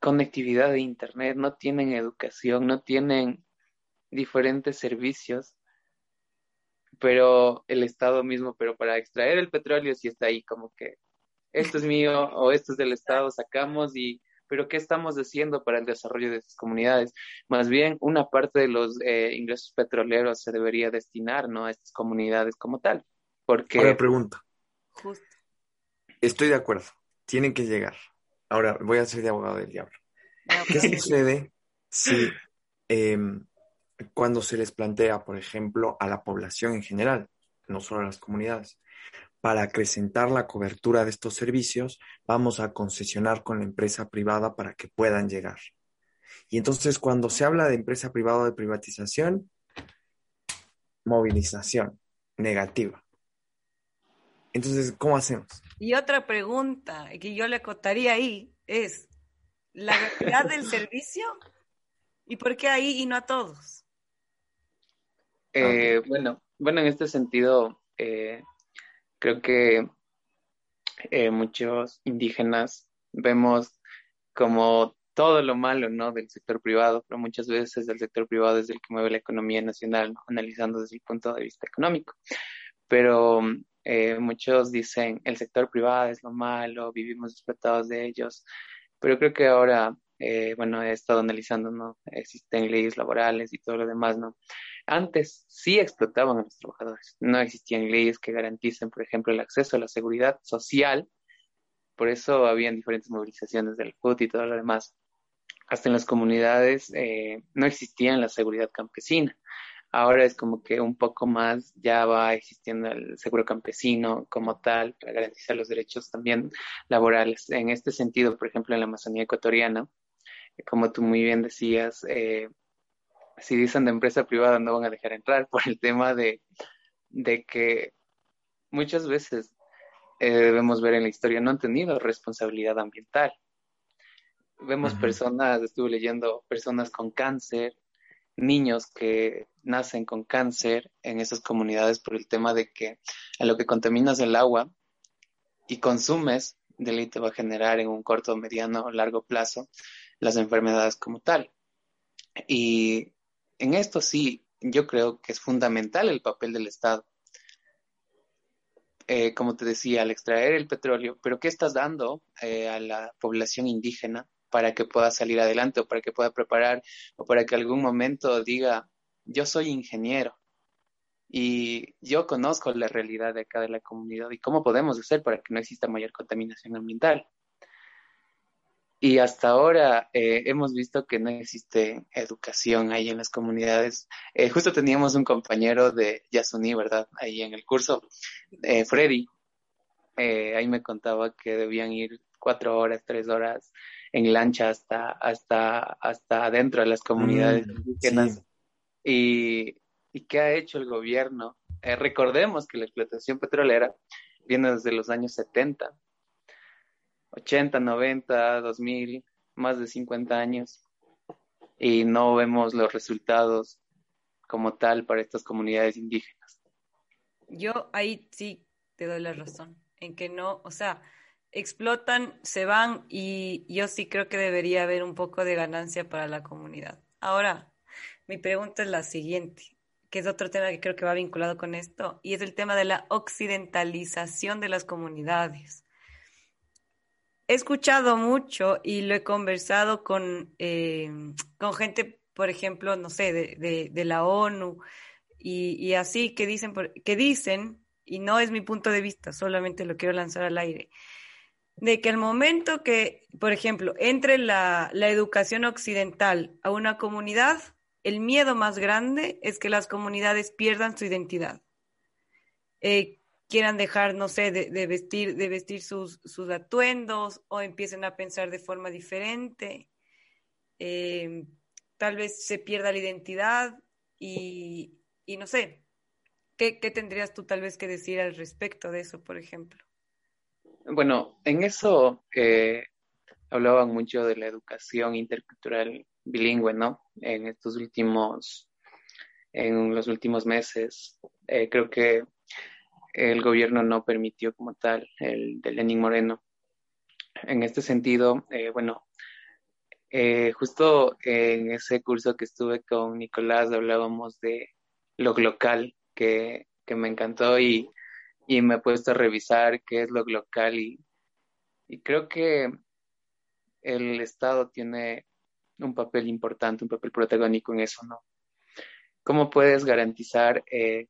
C: conectividad de Internet, no tienen educación, no tienen diferentes servicios, pero el Estado mismo, pero para extraer el petróleo sí está ahí como que esto es mío o esto es del Estado, sacamos y pero ¿qué estamos haciendo para el desarrollo de esas comunidades? Más bien, una parte de los eh, ingresos petroleros se debería destinar ¿no? a estas comunidades como tal. Porque...
A: Ahora pregunta. Justo. Estoy de acuerdo, tienen que llegar. Ahora, voy a ser de abogado del diablo. ¿Qué sucede si em, cuando se les plantea, por ejemplo, a la población en general, no solo a las comunidades, para acrecentar la cobertura de estos servicios, vamos a concesionar con la empresa privada para que puedan llegar. Y entonces cuando se habla de empresa privada o de privatización, movilización negativa. Entonces, ¿cómo hacemos?
B: Y otra pregunta que yo le acotaría ahí es, ¿la calidad del [laughs] servicio? ¿Y por qué ahí y no a todos?
C: Eh, bueno, bueno, en este sentido, eh, Creo que eh, muchos indígenas vemos como todo lo malo, ¿no? Del sector privado, pero muchas veces el sector privado es el que mueve la economía nacional, analizando desde el punto de vista económico. Pero eh, muchos dicen el sector privado es lo malo, vivimos explotados de ellos, pero creo que ahora, eh, bueno, he estado analizando, ¿no? Existen leyes laborales y todo lo demás, ¿no? Antes sí explotaban a los trabajadores. No existían leyes que garanticen, por ejemplo, el acceso a la seguridad social. Por eso habían diferentes movilizaciones del FUT y todo lo demás. Hasta en las comunidades eh, no existía la seguridad campesina. Ahora es como que un poco más ya va existiendo el seguro campesino como tal para garantizar los derechos también laborales. En este sentido, por ejemplo, en la Amazonía ecuatoriana, como tú muy bien decías, eh, si dicen de empresa privada no van a dejar entrar por el tema de, que muchas veces eh, debemos ver en la historia no han tenido responsabilidad ambiental. Vemos personas, estuve leyendo personas con cáncer, niños que nacen con cáncer en esas comunidades por el tema de que a lo que contaminas el agua y consumes de ley te va a generar en un corto, mediano o largo plazo las enfermedades como tal. Y en esto sí, yo creo que es fundamental el papel del Estado. Eh, como te decía, al extraer el petróleo, pero ¿qué estás dando eh, a la población indígena para que pueda salir adelante o para que pueda preparar o para que algún momento diga, yo soy ingeniero y yo conozco la realidad de acá de la comunidad y cómo podemos hacer para que no exista mayor contaminación ambiental? Y hasta ahora eh, hemos visto que no existe educación ahí en las comunidades. Eh, justo teníamos un compañero de Yasuní, ¿verdad? Ahí en el curso, eh, Freddy. ahí me contaba que debían ir cuatro horas, tres horas en lancha hasta, hasta, hasta adentro de las comunidades mm, indígenas. Y, ¿Y qué ha hecho el gobierno? recordemos que la explotación petrolera viene desde los años 70 80, 90, 2000, más de 50 años y no vemos los resultados como tal para estas comunidades indígenas.
B: Yo ahí sí te doy la razón, en que no, o sea, explotan, se van y yo sí creo que debería haber un poco de ganancia para la comunidad. Ahora, mi pregunta es la siguiente, que es otro tema que creo que va vinculado con esto, y es el tema de la occidentalización de las comunidades he escuchado mucho y lo he conversado con, eh, con gente, por ejemplo, no sé, de, la ONU y, así que dicen, que dicen, y no es mi punto de vista, solamente lo quiero lanzar al aire, de que el momento que, por ejemplo, entre la, la educación occidental a una comunidad, el miedo más grande es que las comunidades pierdan su identidad. Eh, quieran dejar, no sé, de, vestir, de vestir sus, sus, atuendos o empiecen a pensar de forma diferente. Em, tal vez se pierda la identidad y, no sé, ¿qué, tendrías tú tal vez que decir al respecto de eso, por ejemplo?
C: Bueno, en eso eh, hablaban mucho de la educación intercultural bilingüe, ¿no? En estos últimos, en los últimos meses, eh, creo que el gobierno no permitió como tal el de Lenin Moreno. En este sentido, eh, bueno, eh, justo en ese curso que estuve con Nicolás hablábamos de lo local, que, me encantó y, me he puesto a revisar qué es lo local y, creo que el Estado tiene un papel importante, un papel protagónico en eso, ¿no? ¿Cómo puedes garantizar eh,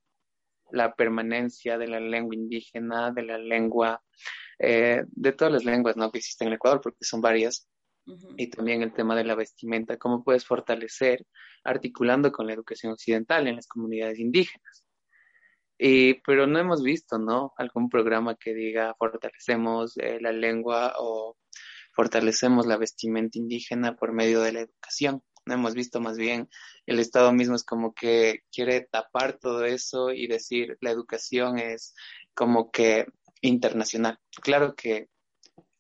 C: la permanencia de la lengua indígena, de la lengua, eh, de todas las lenguas ¿no? que existen en Ecuador, porque son varias, y también el tema de la vestimenta, cómo puedes fortalecer articulando con la educación occidental en las comunidades indígenas. Y, pero no hemos visto, ¿no? Algún programa que diga fortalecemos eh, la lengua o fortalecemos la vestimenta indígena por medio de la educación hemos visto más bien el Estado mismo es como que quiere tapar todo eso y decir la educación es como que internacional. Claro que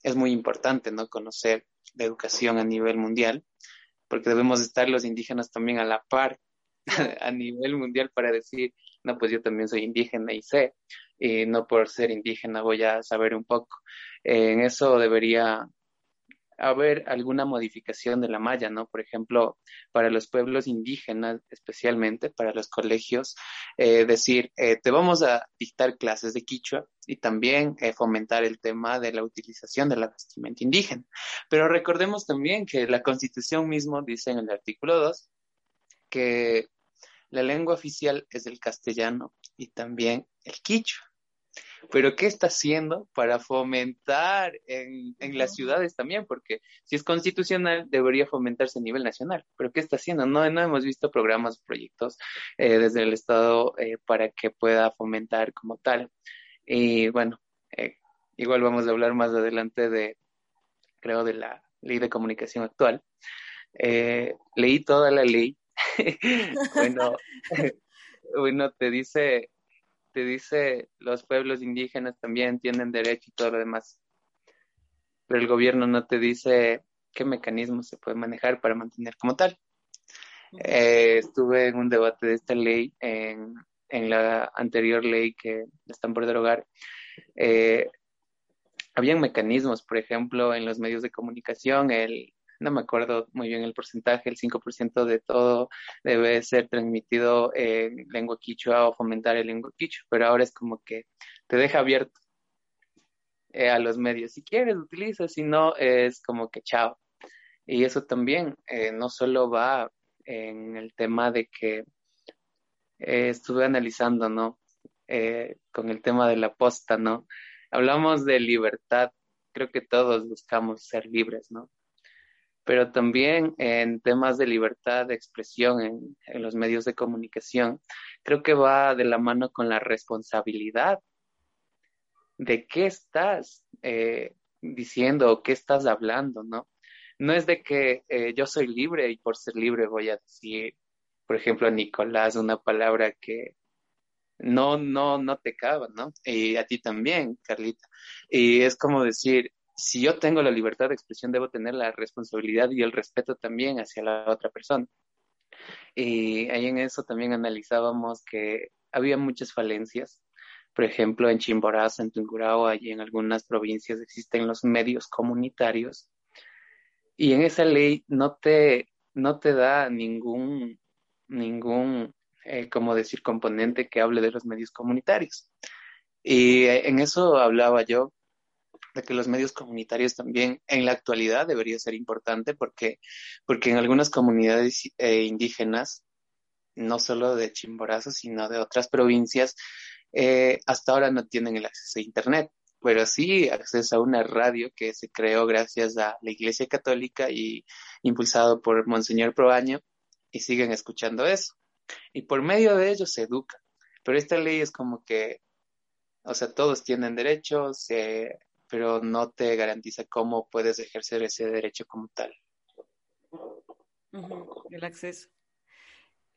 C: es muy importante, ¿no? Conocer la educación a nivel mundial, porque debemos estar los indígenas también a la par [laughs] a nivel mundial para decir, no, pues yo también soy indígena y sé, y no por ser indígena voy a saber un poco. en eso debería haber alguna modificación de la malla, ¿no? Por ejemplo, para los pueblos indígenas, especialmente para los colegios, eh, decir, eh, te vamos a dictar clases de quichua y también eh, fomentar el tema de la utilización de la vestimenta indígena. Pero recordemos también que la Constitución mismo dice en el artículo 2 que la lengua oficial es el castellano y también el quichua. Pero ¿qué está haciendo para fomentar en, las ciudades también? Porque si es constitucional, debería fomentarse a nivel nacional. Pero ¿qué está haciendo? No, no hemos visto programas proyectos eh, desde el Estado eh, para que pueda fomentar como tal. Y bueno, eh, igual vamos a hablar más adelante de, creo, de la ley de comunicación actual. leí toda la ley. [laughs] bueno, [laughs] bueno, te dice te dice los pueblos indígenas también tienen derecho y todo lo demás. Pero el gobierno no te dice qué mecanismos se puede manejar para mantener como tal. Eh, estuve en un debate de esta ley en, la anterior ley que están por derogar. Eh, habían mecanismos, por ejemplo, en los medios de comunicación, el, no me acuerdo muy bien el porcentaje, el 5% de todo debe ser transmitido en lengua quichua o fomentar el lengua quichua, pero ahora es como que te deja abierto eh, a los medios. Si quieres, utiliza, si no, es como que chao. Y eso también eh, no solo va en el tema de que eh, estuve analizando, ¿no? con el tema de la posta, ¿no? Hablamos de libertad, creo que todos buscamos ser libres, ¿no? Pero también en temas de libertad de expresión en, en los medios de comunicación, creo que va de la mano con la responsabilidad de qué estás eh, diciendo o qué estás hablando, ¿no? No es de que eh, yo soy libre y por ser libre voy a decir, por ejemplo, a Nicolás una palabra que no, no, no te cabe, ¿no? Y a ti también, Carlita. Y es como decir, si yo tengo la libertad de expresión, debo tener la responsabilidad y el respeto también hacia la otra persona. Y ahí en eso también analizábamos que había muchas falencias por ejemplo, en Chimborazo, en Tungurahua y en algunas provincias existen los medios comunitarios. Y en esa ley no te, no te da ningún, ningún, eh, como decir, componente que hable de los medios comunitarios. Y en eso hablaba yo, de que los medios comunitarios también en la actualidad debería ser importante porque, porque en algunas comunidades eh, indígenas, no solo de Chimborazo, sino de otras provincias, eh, hasta ahora no tienen el acceso a Internet, pero sí acceso a una radio que se creó gracias a la Iglesia Católica y impulsado por Monseñor Proaño y siguen escuchando eso. Y por medio de ellos se educa. Pero esta ley es como que, o sea, todos tienen derechos, pero no te garantiza cómo puedes ejercer ese derecho como tal.
B: El acceso.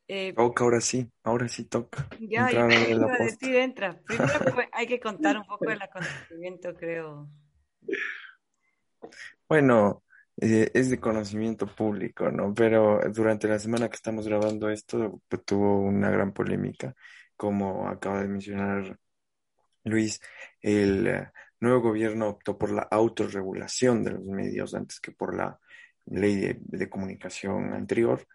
A: Eh, toca, ahora sí, ahora sí toca.
B: Ya, ya iba a decir, entra. Primero [laughs] hay que contar un poco del acontecimiento, creo.
A: Bueno, eh, es de conocimiento público, ¿no? Pero durante la semana que estamos grabando esto, pues, tuvo una gran polémica, como acaba de mencionar Luis, el eh, nuevo gobierno optó por la autorregulación de los medios antes que por la ley de comunicación anterior.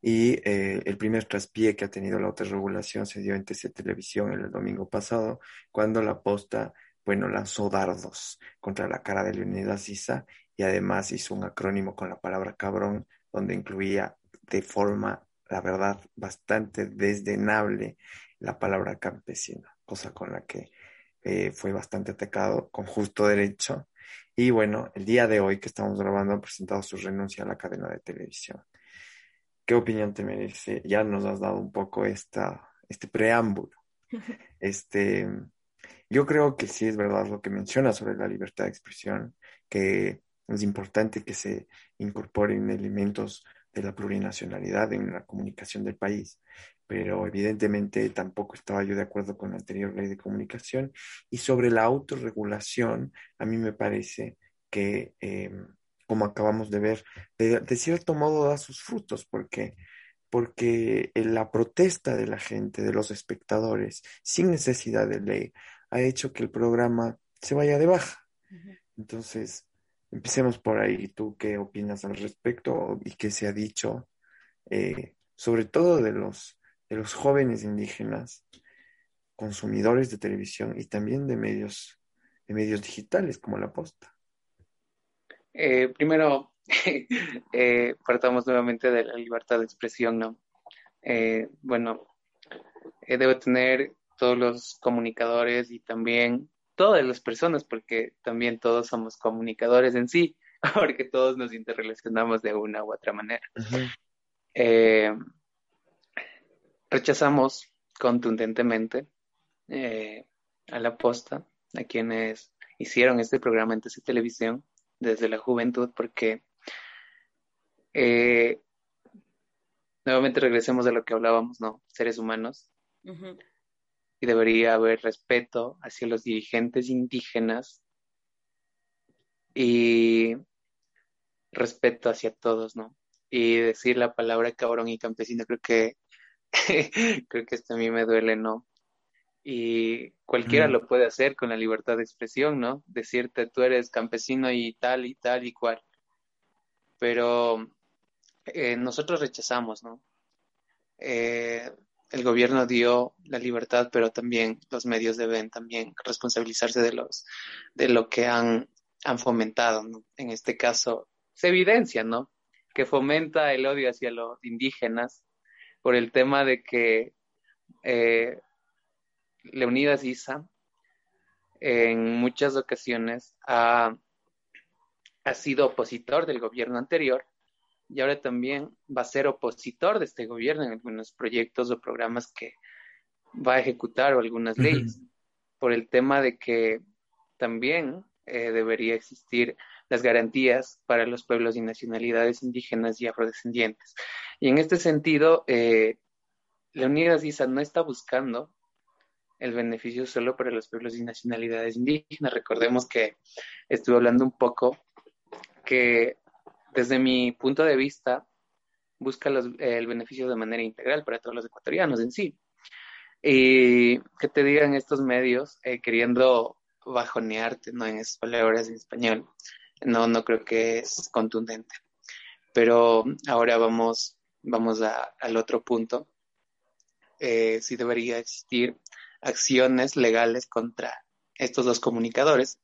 A: Y eh, el primer traspié que ha tenido la autorregulación se dio en TC Televisión el domingo pasado, cuando la posta, bueno, lanzó dardos contra la cara de Leonidas Issa y además hizo un acrónimo con la palabra cabrón, donde incluía de forma, la verdad, bastante desdenable la palabra campesina, cosa con la que eh, fue bastante atacado con justo derecho. Y bueno, el día de hoy que estamos grabando han presentado su renuncia a la cadena de televisión. ¿Qué opinión te merece? Ya nos has dado un poco esta, este preámbulo. [laughs] Este, yo creo que sí es verdad lo que mencionas sobre la libertad de expresión, que es importante que se incorporen elementos de la plurinacionalidad en la comunicación del país, pero evidentemente tampoco estaba yo de acuerdo con la anterior ley de comunicación. Y sobre la autorregulación, a mí me parece que em, como acabamos de ver, de, cierto modo da sus frutos, porque, porque la protesta de la gente, de los espectadores, sin necesidad de ley, ha hecho que el programa se vaya de baja. Entonces, empecemos por ahí. ¿Tú qué opinas al respecto y qué se ha dicho, eh, sobre todo de los, de los jóvenes indígenas, consumidores de televisión y también de medios, de medios digitales como la posta?
C: Eh, primero, [laughs] eh, partamos nuevamente de la libertad de expresión, ¿no? Eh, bueno, debe tener todos los comunicadores y también todas las personas, porque también todos somos comunicadores en sí, [laughs] porque todos nos interrelacionamos de una u otra manera. rechazamos contundentemente a la posta, a quienes hicieron este programa en Televisión, desde la juventud porque eh, nuevamente regresemos a lo que hablábamos, ¿no? Seres humanos. Y debería haber respeto hacia los dirigentes indígenas y respeto hacia todos, ¿no? Y decir la palabra cabrón y campesino creo que [laughs] creo que esto a mí me duele, ¿no? y cualquiera lo puede hacer con la libertad de expresión, ¿no? Decirte tú eres campesino y tal y tal y cual. Pero eh, nosotros rechazamos, ¿no? Eh, el gobierno dio la libertad, pero también los medios deben también responsabilizarse de los de lo que han, han fomentado. En este caso, se evidencia, ¿no? Que fomenta el odio hacia los indígenas por el tema de que eh, Leonidas Isa en muchas ocasiones ha, ha sido opositor del gobierno anterior y ahora también va a ser opositor de este gobierno en algunos proyectos o programas que va a ejecutar o algunas leyes, por el tema de que también eh, debería existir las garantías para los pueblos y nacionalidades indígenas y afrodescendientes. Y en este sentido, eh, Leonidas Isa no está buscando el beneficio solo para los pueblos y nacionalidades indígenas. Recordemos que estuve hablando un poco que desde mi punto de vista busca el beneficio de manera integral para todos los ecuatorianos en sí. Y que te digan estos medios eh, queriendo bajonearte, ¿no? En esas palabras en español. No, no creo que es contundente. Pero ahora vamos, vamos al otro punto. Eh, si debería existir acciones legales contra estos dos comunicadores,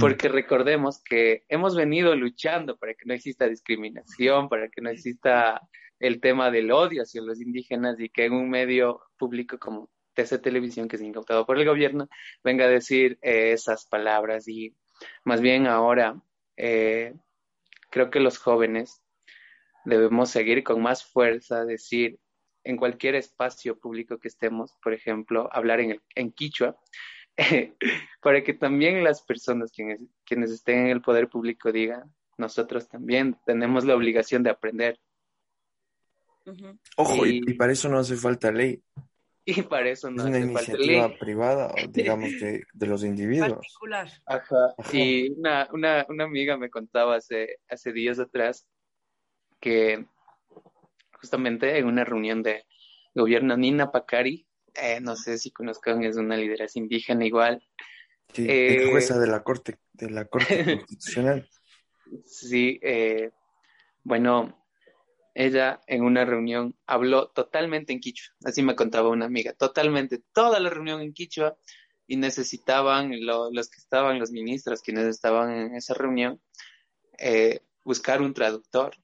C: porque recordemos que hemos venido luchando para que no exista discriminación, para que no exista el tema del odio hacia los indígenas y que en un medio público como TC Televisión, que es incautado por el gobierno, venga a decir eh, esas palabras. Y más bien ahora eh, creo que los jóvenes debemos seguir con más fuerza, decir en cualquier espacio público que estemos, por ejemplo, hablar en, el, en quichua, [laughs] para que también las personas quienes, quienes estén en el poder público digan, nosotros también tenemos la obligación de aprender.
A: Ojo, y, para eso no hace falta ley. [laughs]
C: Y para eso no
A: es una iniciativa privada, [laughs] digamos, de, de los individuos.
B: Particular.
C: Ajá. Y una, una, una amiga me contaba hace, hace días atrás que justamente en una reunión de gobierno Nina Pacari, eh, no sé si conozcan, es una lideresa indígena igual.
A: Sí, eh, jueza de la Corte, de la Corte [laughs] Constitucional.
C: Sí, eh, bueno, ella en una reunión habló totalmente en quichua, así me contaba una amiga, totalmente, toda la reunión en quichua y necesitaban los que estaban, los ministros quienes estaban en esa reunión, buscar un traductor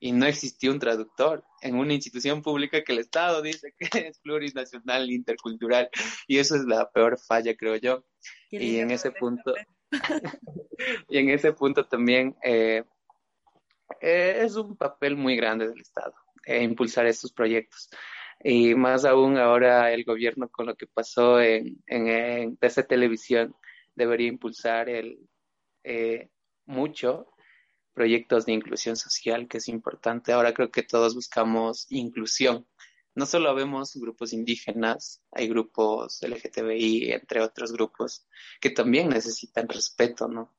C: y no existió un traductor en una institución pública que el Estado dice que [laughs] es plurinacional, intercultural, y eso es la peor falla, creo yo. Y en ese punto, [laughs] y en ese punto también eh, eh, es un papel muy grande del Estado, eh, impulsar estos proyectos. Y más aún ahora el gobierno con lo que pasó en, en, en TC Televisión debería impulsar el, mucho proyectos de inclusión social, que es importante. Ahora creo que todos buscamos inclusión. No solo vemos grupos indígenas, hay grupos LGTBI, entre otros grupos, que también necesitan respeto, ¿no?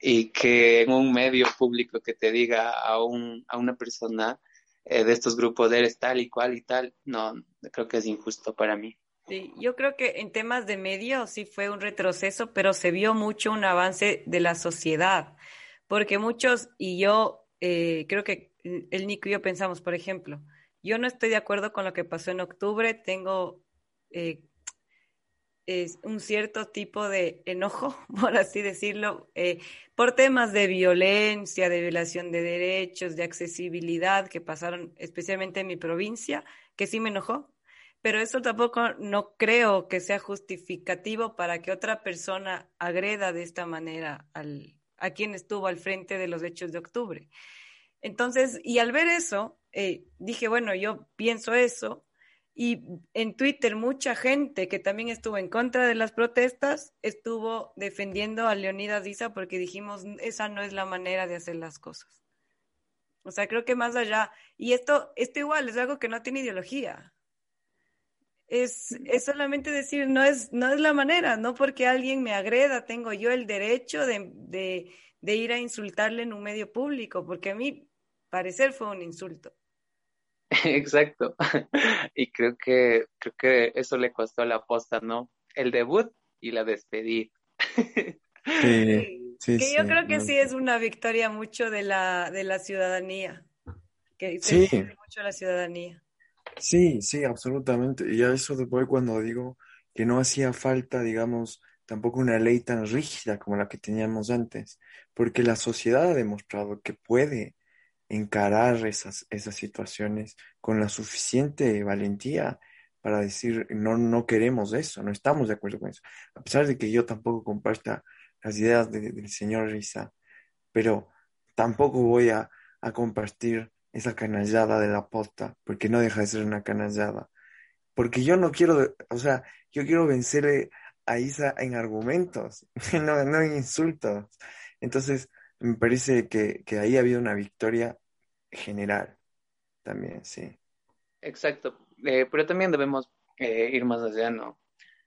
C: Y que en un medio público que te diga a, un, a una persona eh, de estos grupos, eres tal y cual y tal, no, creo que es injusto para mí.
B: Sí, yo creo que en temas de medios sí fue un retroceso, pero se vio mucho un avance de la sociedad porque muchos, y yo eh, creo que el Nico y yo pensamos, por ejemplo, yo no estoy de acuerdo con lo que pasó en octubre, tengo eh, un cierto tipo de enojo, [laughs] por así decirlo, eh, por temas de violencia, de violación de derechos, de accesibilidad que pasaron especialmente en mi provincia, que sí me enojó, pero eso tampoco no creo que sea justificativo para que otra persona agreda de esta manera al, a quien estuvo al frente de los hechos de octubre. Entonces, y al ver eso, eh, dije, bueno, yo pienso eso, y en Twitter mucha gente que también estuvo en contra de las protestas estuvo defendiendo a Leonidas Diza porque dijimos, esa no es la manera de hacer las cosas. O sea, creo que más allá, y esto, esto igual es algo que no tiene ideología es, es, solamente decir, no es, no es la manera, no porque alguien me agreda, tengo yo el derecho de, de, de, ir a insultarle en un medio público, porque a mí parecer fue un insulto. [laughs]
C: Exacto. [laughs] Y creo que, creo que eso le costó la aposta, ¿no? El debut y la despedida.
B: Sí, [laughs] sí, que yo creo que sí es una victoria mucho de la, de la ciudadanía. Que
A: sí.
B: mucho la ciudadanía.
A: Sí, sí, absolutamente. Y a eso después cuando digo que no hacía falta, digamos, tampoco una ley tan rígida como la que teníamos antes, porque la sociedad ha demostrado que puede encarar esas, esas situaciones con la suficiente valentía para decir, no, no queremos eso, no estamos de acuerdo con eso. A pesar de que yo tampoco comparta las ideas del señor Risa, pero tampoco voy a, a compartir esa canallada de la posta, porque no deja de ser una canallada. Porque yo no quiero, o sea, yo quiero vencer a Isa en argumentos, [laughs] no, no en insultos. Entonces, me parece que, que ahí ha habido una victoria general también, sí.
C: Exacto, eh, pero también debemos eh, ir más allá, ¿no?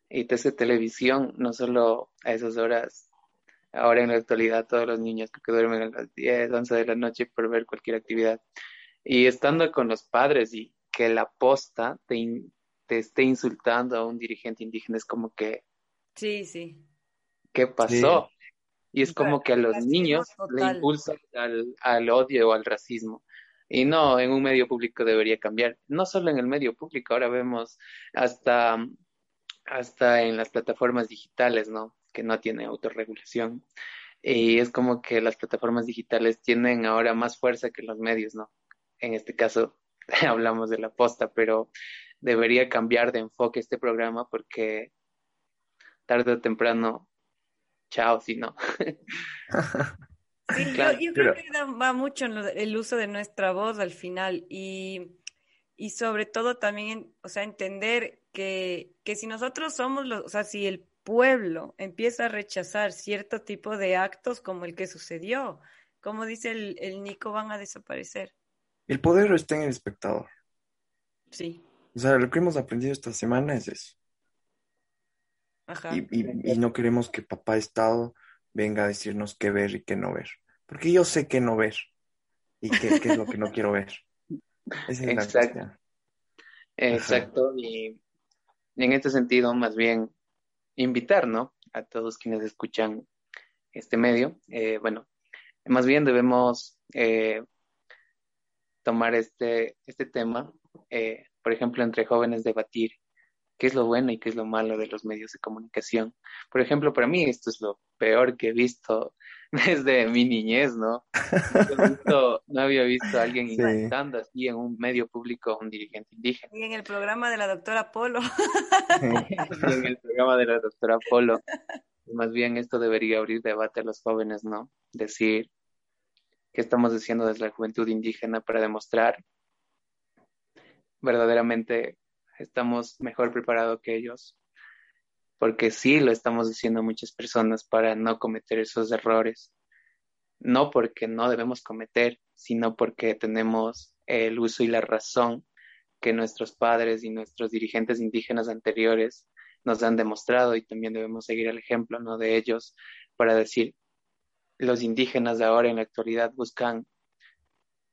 C: Y TC Televisión, no solo a esas horas, ahora en la actualidad todos los niños que duermen a las 10, 11 de la noche por ver cualquier actividad. Y estando con los padres y que la posta te, te esté insultando a un dirigente indígena es como que...
B: Sí, sí.
C: ¿Qué pasó? Y es como que a los niños le impulsan al, al odio o al racismo. Y no, en un medio público debería cambiar. No solo en el medio público, ahora vemos hasta, hasta en las plataformas digitales, ¿no? Que no tienen autorregulación. Y es como que las plataformas digitales tienen ahora más fuerza que los medios, ¿no? En este caso [laughs] hablamos de la posta, pero debería cambiar de enfoque este programa porque tarde o temprano, chao, si no.
B: Sí, yo, creo que va mucho en el uso de nuestra voz al final y, y sobre todo también, o sea, entender que, que si nosotros somos los, o sea, si el pueblo empieza a rechazar cierto tipo de actos como el que sucedió, como dice el, el Nico, van a desaparecer.
A: El poder está en el espectador.
B: Sí.
A: O sea, lo que hemos aprendido esta semana es eso.
B: Ajá.
A: Y, y, y no queremos que papá Estado venga a decirnos qué ver y qué no ver. Porque yo sé qué no ver y qué, qué es lo que no quiero ver. Esa es
C: Exacto.
A: la
C: Exacto. Y, y, en este sentido, más bien, invitar, ¿no? A todos quienes escuchan este medio. Eh, bueno, más bien debemos eh, tomar este, este tema, eh, por ejemplo, entre jóvenes debatir qué es lo bueno y qué es lo malo de los medios de comunicación. Por ejemplo, para mí esto es lo peor que he visto [laughs] desde mi niñez, ¿no? No, visto, no había visto a alguien sí. insultando así en un medio público un dirigente indígena.
B: Y en el programa de la doctora Polo.
C: y [laughs] en el programa de la doctora Polo. Más bien esto debería abrir debate a los jóvenes, ¿no? Decir qué estamos haciendo desde la juventud indígena para demostrar verdaderamente estamos mejor preparados que ellos, porque sí lo estamos diciendo muchas personas para no cometer esos errores, no porque no debemos cometer, sino porque tenemos el uso y la razón que nuestros padres y nuestros dirigentes indígenas anteriores nos han demostrado y también debemos seguir el ejemplo ¿no? de ellos para decir, los indígenas de ahora en la actualidad buscan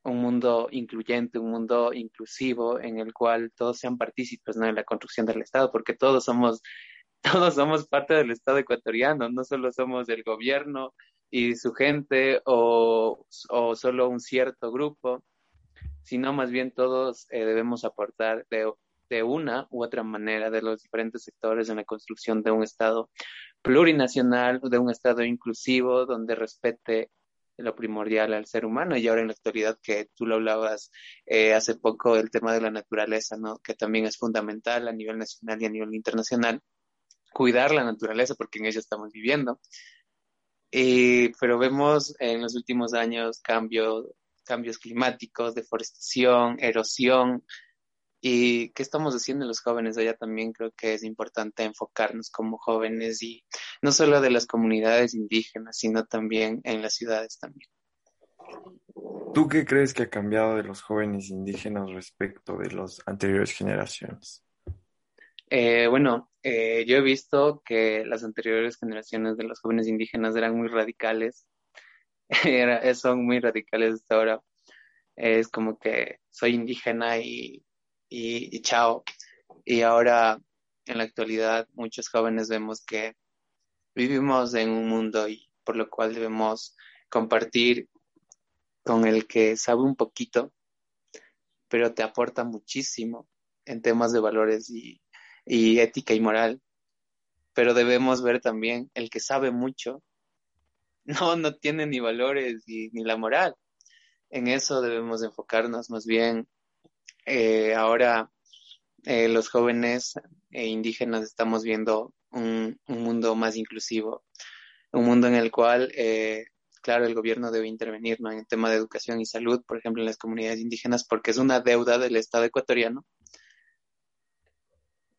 C: un mundo incluyente, un mundo inclusivo en el cual todos sean partícipes ¿no? en la construcción del Estado, porque todos somos, [laughs] todos somos parte del Estado ecuatoriano, no solo somos el gobierno y su gente o, o solo un cierto grupo, sino más bien todos eh, debemos aportar de, de una u otra manera de los diferentes sectores en la construcción de un Estado plurinacional, de un Estado inclusivo, donde respete lo primordial al ser humano y ahora en la actualidad que tú lo hablabas eh, hace poco el tema de la naturaleza, ¿no? Que también es fundamental a nivel nacional y a nivel internacional cuidar la naturaleza porque en ella estamos viviendo. Y, pero vemos en los últimos años cambios, cambios climáticos, deforestación, erosión, y qué estamos haciendo los jóvenes allá también creo que es importante enfocarnos como jóvenes y no solo de las comunidades indígenas, sino también en las ciudades también.
A: ¿Tú qué crees que ha cambiado de los jóvenes indígenas respecto de las anteriores generaciones?
C: Eh, bueno, eh, yo he visto que las anteriores generaciones de los jóvenes indígenas eran muy radicales, [laughs] Era, son muy radicales hasta ahora es como que soy indígena y, y, chao. Y ahora, en la actualidad, muchos jóvenes vemos que vivimos en un mundo y por lo cual debemos compartir con el que sabe un poquito, pero te aporta muchísimo en temas de valores y, ética y moral. Pero debemos ver también el que sabe mucho, [laughs] no, no tiene ni valores ni la moral en eso debemos enfocarnos más bien. Eh, ahora eh, los jóvenes e indígenas estamos viendo un, mundo más inclusivo, un mundo en el cual, eh, claro, el gobierno debe intervenir en el tema de educación y salud, por ejemplo, en las comunidades indígenas, porque es una deuda del Estado ecuatoriano.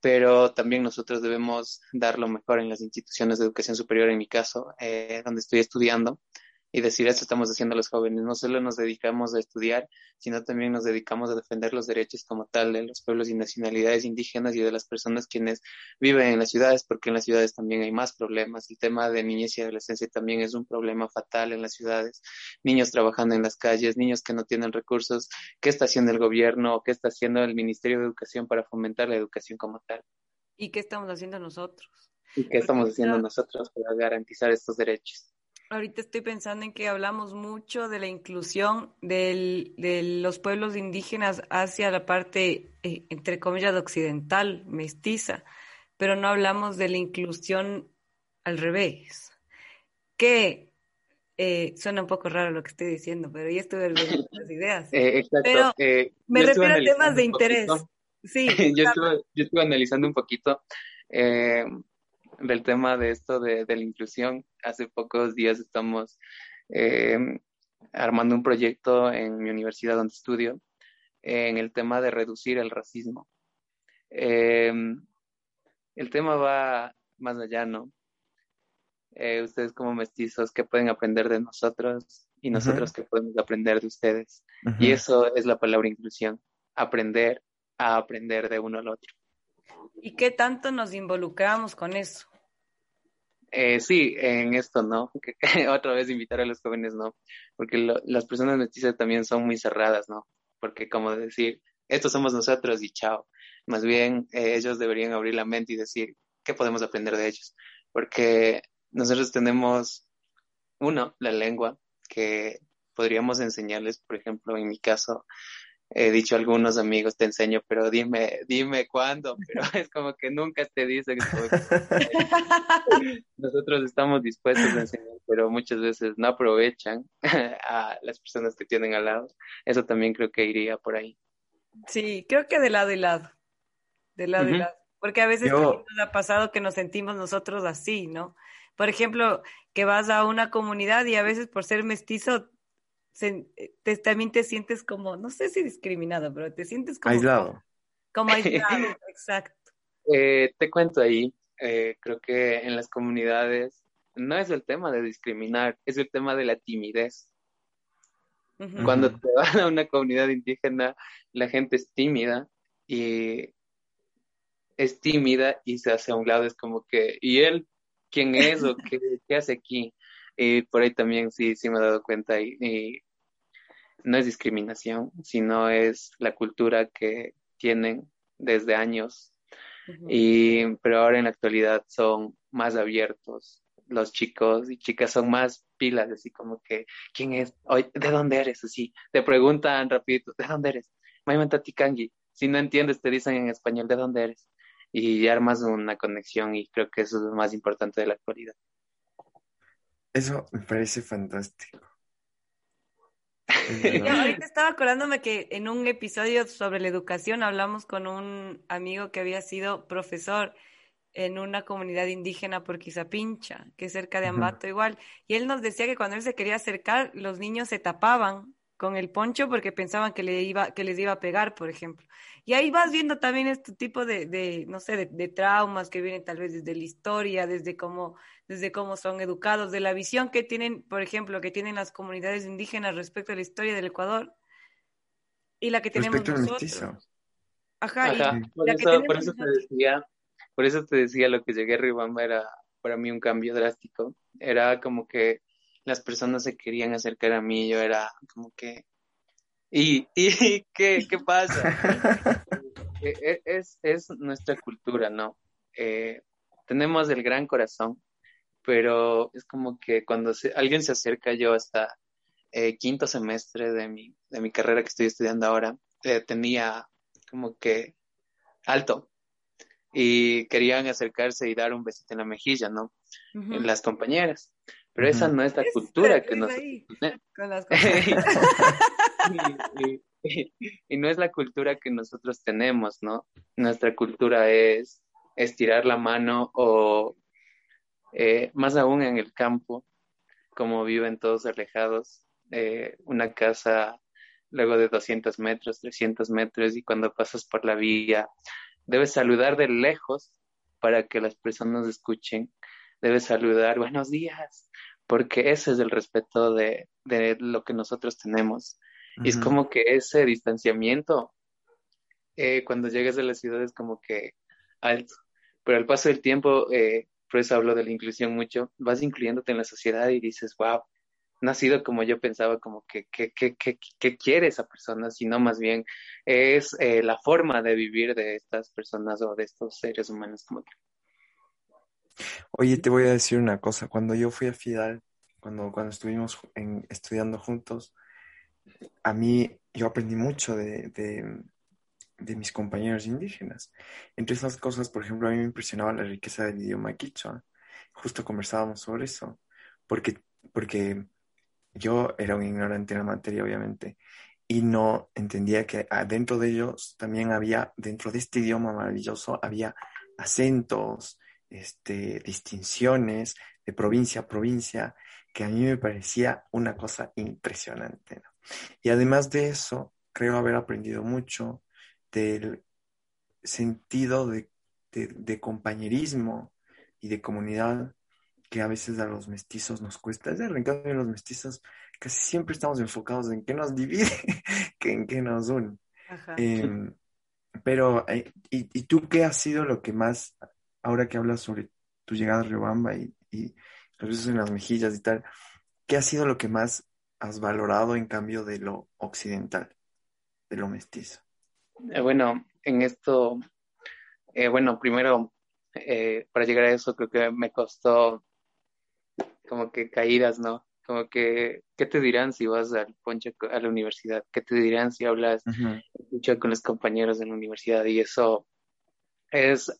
C: Pero también nosotros debemos dar lo mejor en las instituciones de educación superior, en mi caso, donde estoy estudiando, y decir esto estamos haciendo los jóvenes. No solo nos dedicamos a estudiar, sino también nos dedicamos a defender los derechos como tal de los pueblos y nacionalidades indígenas y de las personas quienes viven en las ciudades, porque en las ciudades también hay más problemas. El tema de niñez y adolescencia también es un problema fatal en las ciudades. Niños trabajando en las calles, niños que no tienen recursos. ¿Qué está haciendo el gobierno? ¿Qué está haciendo el Ministerio de Educación para fomentar la educación como tal?
B: ¿Y qué estamos haciendo nosotros?
C: ¿Y qué estamos haciendo nosotros para garantizar estos derechos?
B: Ahorita estoy pensando en que hablamos mucho de la inclusión de los pueblos indígenas hacia la parte, eh, entre comillas, occidental, mestiza, pero no hablamos de la inclusión al revés. Que eh, suena un poco raro lo que estoy diciendo, pero ya estuve viendo [laughs] las ideas.
C: Eh,
B: pero me refiero a temas de interés. Sí, [laughs]
C: yo, estuve, yo estuve analizando un poquito del tema de esto de, la inclusión. Hace pocos días estamos eh, armando un proyecto en mi universidad donde estudio en el tema de reducir el racismo. Eh, el tema va más allá, ¿no? Eh, ustedes como mestizos, ¿qué pueden aprender de nosotros? Y nosotros, ¿qué podemos aprender de ustedes? Y eso es la palabra inclusión, aprender a aprender de uno al otro.
B: ¿Y qué tanto nos involucramos con eso?
C: Eh, sí, en esto, ¿no? [laughs] otra vez invitar a los jóvenes, ¿no? Porque las personas mestizas también son muy cerradas, ¿no? Porque como decir, estos somos nosotros y chao. Más bien, eh, ellos deberían abrir la mente y decir, ¿qué podemos aprender de ellos? Porque nosotros tenemos, uno, la lengua, que podríamos enseñarles, por ejemplo, en mi caso, he dicho a algunos amigos, te enseño, pero dime, dime cuándo, [laughs] pero es como que nunca te dicen. [laughs] Nosotros estamos dispuestos a enseñar, pero muchas veces no aprovechan [laughs] a las personas que tienen al lado. Eso también creo que iría por ahí.
B: Sí, creo que de lado y lado. De lado y lado. Porque a veces nos ha pasado que nos sentimos nosotros así, ¿no? Por ejemplo, que vas a una comunidad y a veces por ser mestizo eh, te, también te sientes como, no sé si discriminado, pero te sientes como...
A: Aislado.
B: Como [laughs] aislado, exacto.
C: Eh, te cuento ahí, eh, creo que en las comunidades no es el tema de discriminar, es el tema de la timidez. Cuando te vas a una comunidad indígena, la gente es tímida y es tímida y se hace a un lado, es como que, ¿y él quién es o qué, qué hace aquí? Y por ahí también sí, sí me he dado cuenta y, no es discriminación, sino es la cultura que tienen desde años. y, pero ahora en la actualidad son más abiertos. Los chicos y chicas son más pilas, así como que, ¿quién es? ¿De dónde eres? Así, te preguntan rapidito, ¿de dónde eres? Tikangi. Si no entiendes, te dicen en español, ¿de dónde eres? Y armas una conexión y creo que eso es lo más importante de la actualidad.
A: Eso me parece fantástico. [laughs]
B: ahorita estaba acordándome que en un episodio sobre la educación hablamos con un amigo que había sido profesor en una comunidad indígena por Quizapincha, que es cerca de Ambato igual, y él nos decía que cuando él se quería acercar, los niños se tapaban con el poncho porque pensaban que, le iba, que les iba a pegar, por ejemplo. Y ahí vas viendo también este tipo de, de no sé, de, traumas que vienen tal vez desde la historia, desde cómo, desde cómo son educados, de la visión que tienen, por ejemplo, que tienen las comunidades indígenas respecto a la historia del Ecuador y la que tenemos nosotros.
C: Ajá, Y por, eso, por eso te decía, por eso te decía lo que llegué a Ribamba era para mí un cambio drástico. Era como que las personas se querían acercar a mí, yo era como que ¿Y, y [laughs] qué, qué pasa? E, [laughs] e, es, es nuestra cultura, ¿no? Eh, tenemos el gran corazón, pero es como que cuando alguien se acerca, yo hasta eh, quinto semestre de mi, de mi carrera que estoy estudiando ahora, eh, tenía como que alto y querían acercarse y dar un besito en la mejilla, ¿no? En las compañeras. Pero esa no es la cultura que nos... [laughs] y, no es la cultura que nosotros tenemos, ¿no? Nuestra cultura es estirar la mano o eh, más aún en el campo, como viven todos alejados, eh, una casa luego de 200 metros, 300 metros y cuando pasas por la vía, debes saludar de lejos para que las personas escuchen, debes saludar buenos días, porque ese es el respeto de, de lo que nosotros tenemos. Y es como que ese distanciamiento, eh, cuando llegas a la ciudad es como que alto, pero al paso del tiempo, eh, por eso hablo de la inclusión mucho, vas incluyéndote en la sociedad y dices, wow, no ha sido como yo pensaba, como que, que, que, que, quiere esa persona, sino más bien es eh, la forma de vivir de estas personas o de estos seres humanos como que.
A: Oye, te voy a decir una cosa, cuando yo fui a Fidal, cuando, cuando estuvimos estudiando juntos, a mí yo aprendí mucho de, de, mis compañeros indígenas. Entre esas cosas, por ejemplo, a mí me impresionaba la riqueza del idioma quichua. Justo conversábamos sobre eso, porque, porque yo era un ignorante en la materia, obviamente, y no entendía que dentro de ellos también había, dentro de este idioma maravilloso, había acentos, este, distinciones de provincia a provincia, que a mí me parecía una cosa impresionante. Y además de eso, creo haber aprendido mucho del sentido de, compañerismo y de comunidad que a veces a los mestizos nos cuesta. Es de en los mestizos casi siempre estamos enfocados en qué nos divide [laughs] que en qué nos une. Em, pero, eh, y, tú qué ha sido lo que más, ahora que hablas sobre tu llegada a Riobamba y, y los besos en las mejillas y tal, qué ha sido lo que más has valorado en cambio de lo occidental, de lo mestizo?
C: Eh, bueno, en esto, eh, bueno, primero, eh, para llegar a eso creo que me costó como que caídas, ¿no? Como que, ¿qué te dirán si vas al poncho a la universidad? ¿Qué te dirán si hablas mucho con los compañeros de la universidad? Y eso es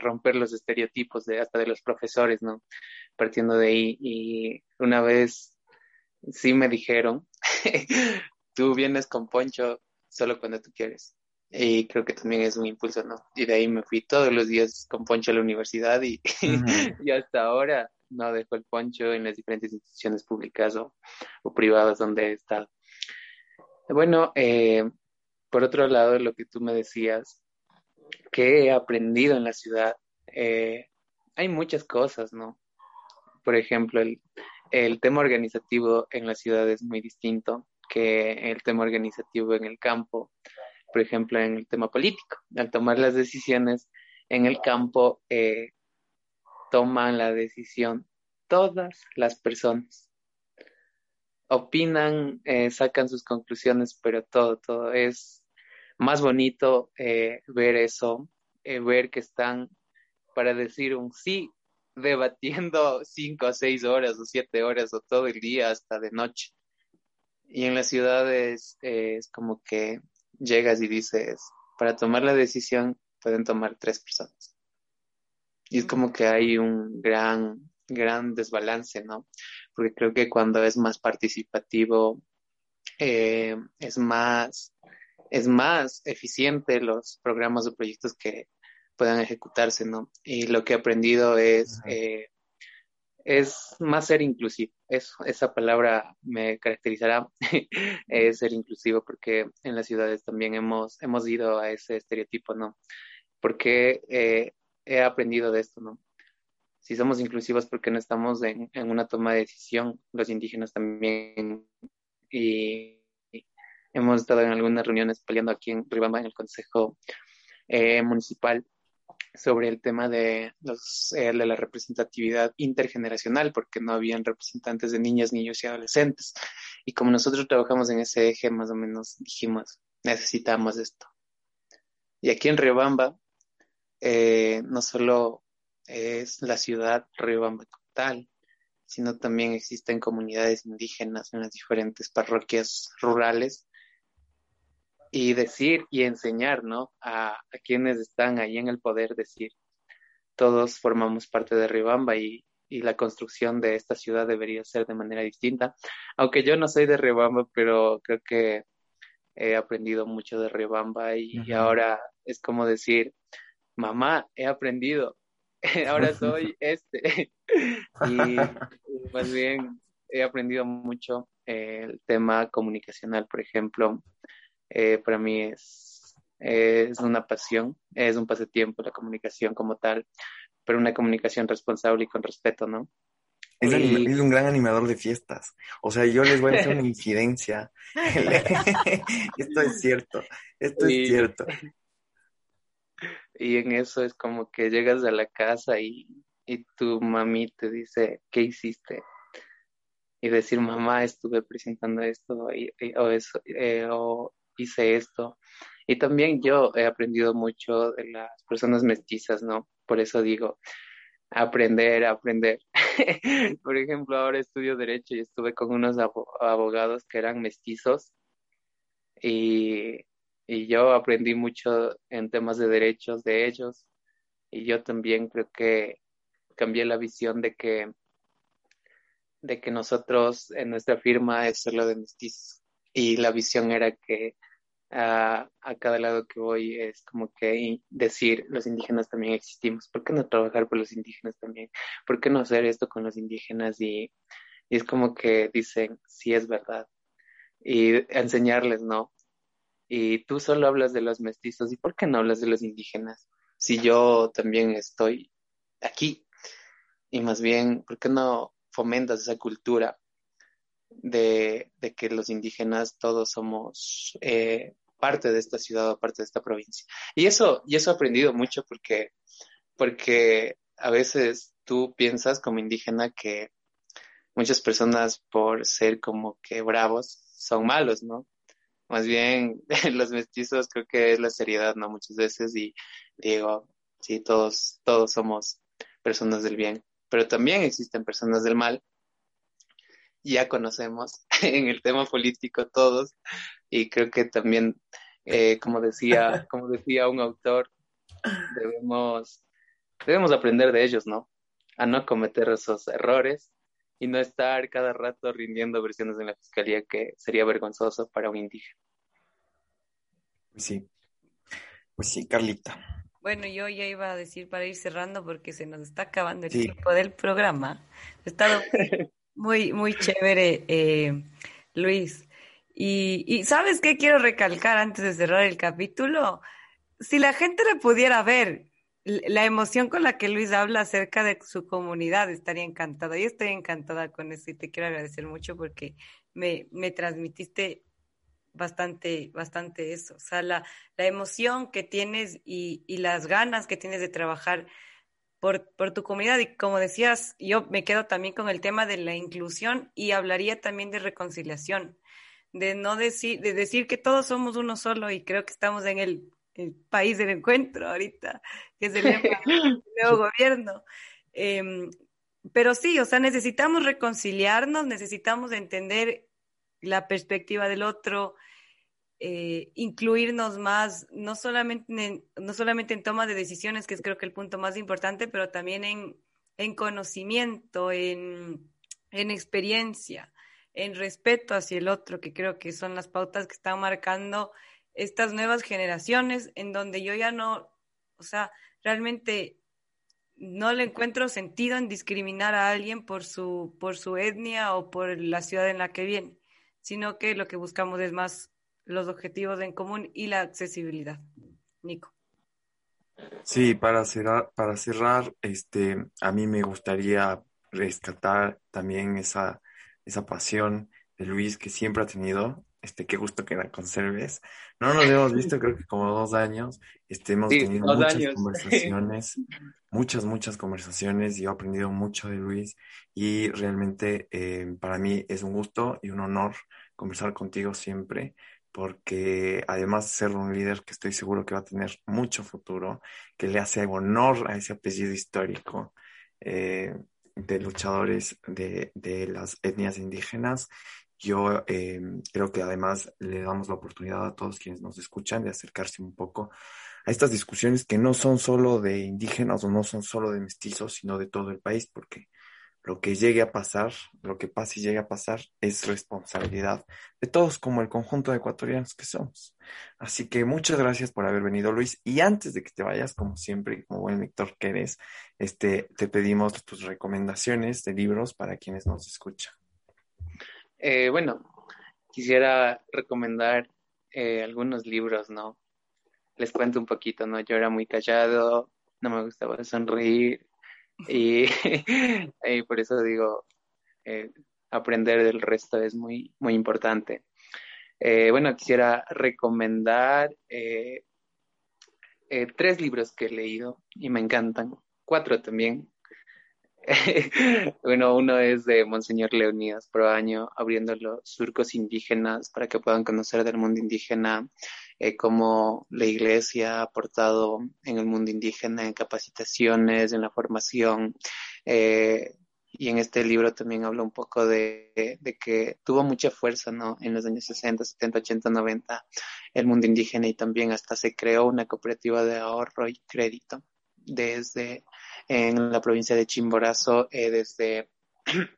C: romper los estereotipos de hasta de los profesores, ¿no? Partiendo de ahí. Y una vez sí me dijeron, [laughs] tú vienes con Poncho solo cuando tú quieres. Y creo que también es un impulso, ¿no? Y de ahí me fui todos los días con Poncho a la universidad y, [laughs] y hasta ahora no dejo el Poncho en las diferentes instituciones públicas o, privadas donde he estado. Bueno, eh, por otro lado, lo que tú me decías, que he aprendido en la ciudad, eh, hay muchas cosas, ¿no? Por ejemplo, el, el tema organizativo en la ciudad es muy distinto que el tema organizativo en el campo, por ejemplo, en el tema político. Al tomar las decisiones en el campo, eh, toman la decisión todas las personas. Opinan, eh, sacan sus conclusiones, pero todo, todo es más bonito eh, ver eso, ver que están para decir un sí debatiendo [laughs] cinco o seis horas o siete horas o todo el día hasta de noche. Y en las ciudades es como que llegas y dices, para tomar la decisión pueden tomar tres personas. Y es como que hay un gran, gran desbalance, ¿no? Porque creo que cuando es más participativo, eh, es más, es más eficiente los programas o proyectos que, puedan ejecutarse, ¿no? Y lo que he aprendido es, eh, es más ser inclusivo. esa palabra me caracterizará, [laughs] es ser inclusivo, porque en las ciudades también hemos, hemos ido a ese estereotipo, ¿no? Porque eh, he aprendido de esto, ¿no? Si somos inclusivos, porque no estamos en, en una toma de decisión? Los indígenas también. Y, hemos estado en algunas reuniones peleando aquí en Ribamba, en el Consejo eh, Municipal, sobre el tema de, los, eh, la representatividad intergeneracional, porque no habían representantes de niñas, niños y adolescentes. Y como nosotros trabajamos en ese eje, más o menos dijimos, necesitamos esto. Y aquí en Riobamba, eh, no solo es la ciudad Riobamba total, sino también existen comunidades indígenas en las diferentes parroquias rurales y decir y enseñar, ¿no? A, a, quienes están ahí en el poder, decir, todos formamos parte de Ribamba y, y, la construcción de esta ciudad debería ser de manera distinta. Aunque yo no soy de Ribamba, pero creo que he aprendido mucho de Ribamba y, uh -huh. y ahora es como decir, mamá, he aprendido, [laughs] ahora soy [laughs] este. [laughs] y más bien he aprendido mucho el tema comunicacional, por ejemplo, eh, para mí es, es una pasión, es un pasatiempo la comunicación como tal, pero una comunicación responsable y con respeto, ¿no?
A: Es, y... es, un gran animador de fiestas. O sea, yo les voy a hacer una [laughs] incidencia. [laughs] esto es cierto, esto y... es cierto.
C: Y en eso es como que llegas a la casa y, y tu mami te dice, ¿qué hiciste? Y decir, mamá, estuve presentando esto, y, y, o, eso, eh, o hice esto. Y también yo he aprendido mucho de las personas mestizas, ¿no? Por eso digo, aprender, aprender. [laughs] Por ejemplo, ahora estudio derecho y estuve con unos abogados que eran mestizos y, y yo aprendí mucho en temas de derechos de ellos y yo también creo que cambié la visión de que de que nosotros en nuestra firma es solo de mestizos y la visión era que a, a cada lado que voy es como que decir los indígenas también existimos, ¿por qué no trabajar por los indígenas también? ¿Por qué no hacer esto con los indígenas? Y, y es como que dicen, sí es verdad, y enseñarles, ¿no? Y tú solo hablas de los mestizos, ¿y por qué no hablas de los indígenas? Si yo también estoy aquí, y más bien, ¿por qué no fomentas esa cultura de, de, que los indígenas todos somos eh, parte de esta ciudad o parte de esta provincia. Y eso, y eso he aprendido mucho porque, porque a veces tú piensas como indígena que muchas personas por ser como que bravos son malos, ¿no? Más bien [laughs] los mestizos creo que es la seriedad, ¿no? Muchas veces y digo, sí, todos, todos somos personas del bien, pero también existen personas del mal ya conocemos [laughs] en el tema político todos y creo que también eh, como decía [laughs] como decía un autor debemos debemos aprender de ellos no a no cometer esos errores y no estar cada rato rindiendo versiones en la fiscalía que sería vergonzoso para un indígena
A: pues sí pues sí Carlita
B: bueno, yo ya iba a decir para ir cerrando porque se nos está acabando el sí. tiempo del programa. He estado [laughs] muy, muy chévere, eh, Luis. Y, y, ¿sabes qué quiero recalcar antes de cerrar el capítulo? Si la gente le pudiera ver la emoción con la que Luis habla acerca de su comunidad, estaría encantada. Yo estoy encantada con eso y te quiero agradecer mucho porque me, me transmitiste bastante, bastante eso. O sea, la, la emoción que tienes y, y las ganas que tienes de trabajar por, por, tu comunidad. Y como decías, yo me quedo también con el tema de la inclusión y hablaría también de reconciliación, de no decir, de decir que todos somos uno solo y creo que estamos en el, el país del encuentro ahorita, que es el [laughs] nuevo gobierno. Eh, pero sí, o sea, necesitamos reconciliarnos, necesitamos entender la perspectiva del otro, eh, incluirnos más, no solamente, en, no solamente en toma de decisiones, que es creo que el punto más importante, pero también en, en conocimiento, en, en experiencia, en respeto hacia el otro, que creo que son las pautas que están marcando estas nuevas generaciones, en donde yo ya no, o sea, realmente no le encuentro sentido en discriminar a alguien por su, por su etnia o por la ciudad en la que viene, sino que lo que buscamos es más los objetivos en común y la accesibilidad. Nico.
A: Sí, para cerrar, para cerrar, este, a mí me gustaría rescatar también esa, esa pasión de Luis que siempre ha tenido Este, qué gusto que la conserves. No nos [laughs] hemos visto, creo que como dos años. Este, hemos tenido muchas conversaciones, [laughs] muchas, muchas conversaciones. Y he aprendido mucho de Luis y realmente eh, para mí es un gusto y un honor conversar contigo siempre porque además de ser un líder que estoy seguro que va a tener mucho futuro, que le hace honor a ese apellido histórico eh, de luchadores de, de, las etnias indígenas, yo eh, creo que además le damos la oportunidad a todos quienes nos escuchan de acercarse un poco a estas discusiones que no son solo de indígenas o no son solo de mestizos, sino de todo el país, porque lo que llegue a pasar, lo que pase y llegue a pasar, es responsabilidad de todos como el conjunto de ecuatorianos que somos. Así que muchas gracias por haber venido, Luis. Y antes de que te vayas, como siempre, como buen lector que eres, este, te pedimos tus recomendaciones de libros para quienes nos escuchan.
C: Eh, bueno, quisiera recomendar eh, algunos libros, ¿no? Les cuento un poquito, ¿no? Yo era muy callado, no me gustaba sonreír, [laughs] y, por eso digo, eh, aprender del resto es muy, muy importante. Eh, bueno, quisiera recomendar eh, tres libros que he leído y me encantan, cuatro también. [laughs] bueno, uno es de Monseñor Leonidas Proaño, abriendo los surcos indígenas para que puedan conocer del mundo indígena eh, cómo la iglesia ha aportado en el mundo indígena en capacitaciones, en la formación. Eh, y en este libro también habla un poco de, de, que tuvo mucha fuerza ¿no? en los años 60, 70, 80, 90 el mundo indígena y también hasta se creó una cooperativa de ahorro y crédito desde en la provincia de Chimborazo, eh, desde [clears throat]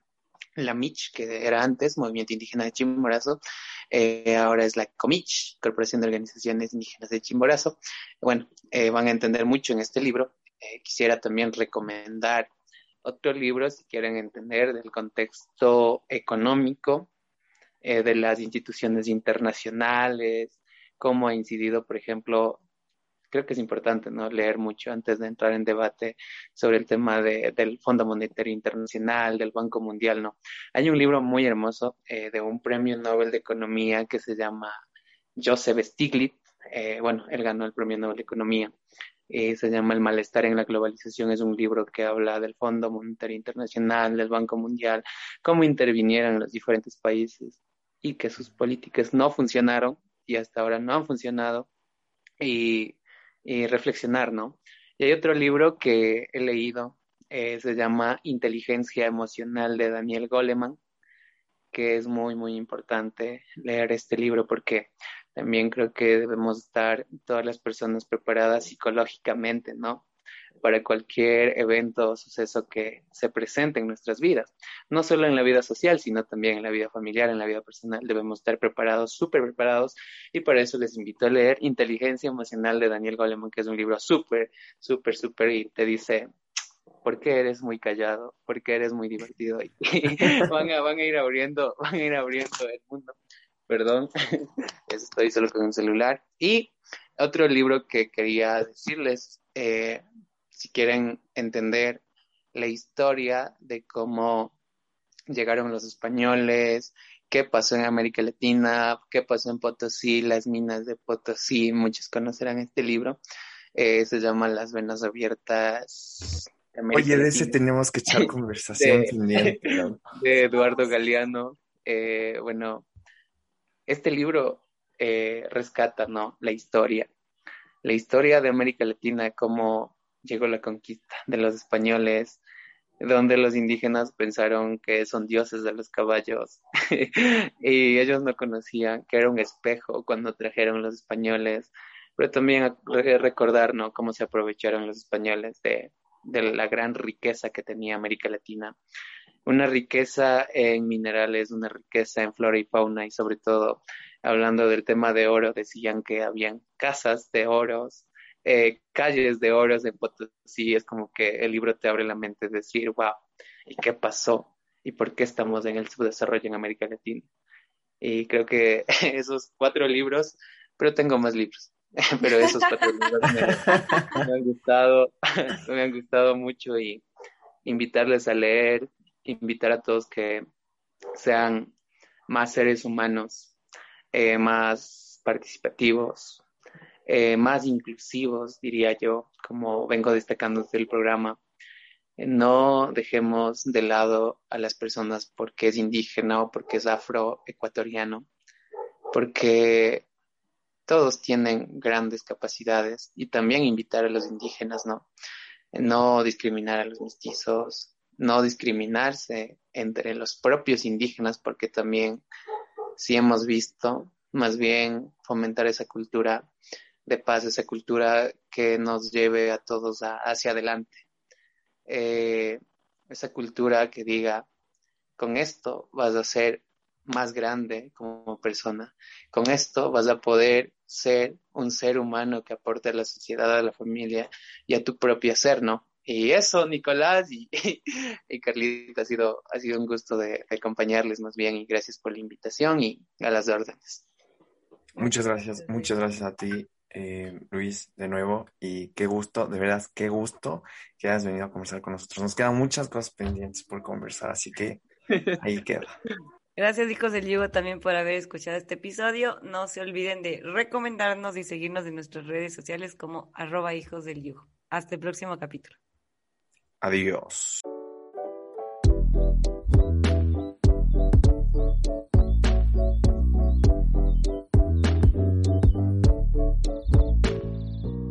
C: la MICH, que era antes, Movimiento Indígena de Chimborazo, eh, ahora es la COMICH, Corporación de Organizaciones Indígenas de Chimborazo. Bueno, eh, van a entender mucho en este libro. Eh, quisiera también recomendar otro libro si quieren entender del contexto económico de las instituciones internacionales, cómo ha incidido, por ejemplo, creo que es importante ¿no? leer mucho antes de entrar en debate sobre el tema de, del Fondo Monetario Internacional, del Banco Mundial. ¿no? Hay un libro muy hermoso eh, de un premio Nobel de Economía que se llama Joseph Stiglitz. Eh, bueno, él ganó el premio Nobel de Economía. Eh, se llama El malestar en la globalización. Es un libro que habla del Fondo Monetario Internacional, del Banco Mundial, cómo intervinieron los diferentes países y que sus políticas no funcionaron y hasta ahora no han funcionado. Y y reflexionar, ¿no? Y hay otro libro que he leído, eh, se llama Inteligencia Emocional de Daniel Goleman, que es muy, muy importante leer este libro porque también creo que debemos estar todas las personas preparadas psicológicamente, ¿no? Para cualquier evento o suceso que se presente en nuestras vidas. No solo en la vida social, sino también en la vida familiar, en la vida personal. Debemos estar preparados, súper preparados, y para eso les invito a leer Inteligencia Emocional de Daniel Goleman, que es un libro súper, súper, súper, y te dice, ¿por qué eres muy callado? ¿Por qué eres muy divertido? [laughs] Van, a, van a ir abriendo, van a ir abriendo el mundo. Perdón, [laughs] estoy solo con un celular. Y otro libro que quería decirles, eh, si quieren entender la historia de cómo llegaron los españoles, qué pasó en América Latina, qué pasó en Potosí, las minas de Potosí, muchos conocerán este libro. Eh, se llama Las Venas Abiertas.
A: Oye, de ese tenemos que echar [laughs] conversación [laughs]
C: de, de Eduardo Galeano. Eh, bueno, este libro eh, rescata ¿no? la historia, la historia de América Latina, cómo llegó la conquista de los españoles, donde los indígenas pensaron que son dioses de los caballos [laughs] y ellos no conocían que era un espejo cuando trajeron los españoles, pero también recordar ¿no? cómo se aprovecharon los españoles de, de la gran riqueza que tenía América Latina. Una riqueza en minerales, una riqueza en flora y fauna y sobre todo hablando del tema de oro, decían que habían casas de oros, eh, calles de oros de Potosí, es como que el libro te abre la mente de decir, wow, ¿y qué pasó? ¿Y por qué estamos en el subdesarrollo en América Latina? Y creo que [laughs] esos cuatro libros, pero tengo más libros, [laughs] pero esos cuatro libros me, me han gustado, [laughs] me han gustado mucho y invitarles a leer, invitar a todos que sean más seres humanos eh, más participativos, eh, más inclusivos, diría yo, como vengo destacando desde el programa. No dejemos de lado a las personas porque es indígena o porque es afroecuatoriano, porque todos tienen grandes capacidades y también invitar a los indígenas, ¿no? No discriminar a los mestizos, no discriminarse entre los propios indígenas, porque también, si hemos visto, más bien fomentar esa cultura de paz, esa cultura que nos lleve a todos hacia adelante. Eh, esa cultura que diga, con esto vas a ser más grande como persona, con esto vas a poder ser un ser humano que aporte a la sociedad, a la familia y a tu propio ser, ¿no? Y eso, Nicolás y, [laughs] y Carlita, ha sido, ha sido un gusto de, acompañarles más bien y gracias por la invitación y a las órdenes.
A: Muchas gracias, muchas gracias a ti, eh, Luis, de nuevo. Y qué gusto, de verdad, qué gusto que hayas venido a conversar con nosotros. Nos quedan muchas cosas pendientes por conversar, así que [laughs] ahí queda.
B: Gracias, hijos del yugo, también por haber escuchado este episodio. No se olviden de recomendarnos y seguirnos en nuestras redes sociales como arroba hijos del yugo. Hasta el próximo capítulo.
A: Adiós.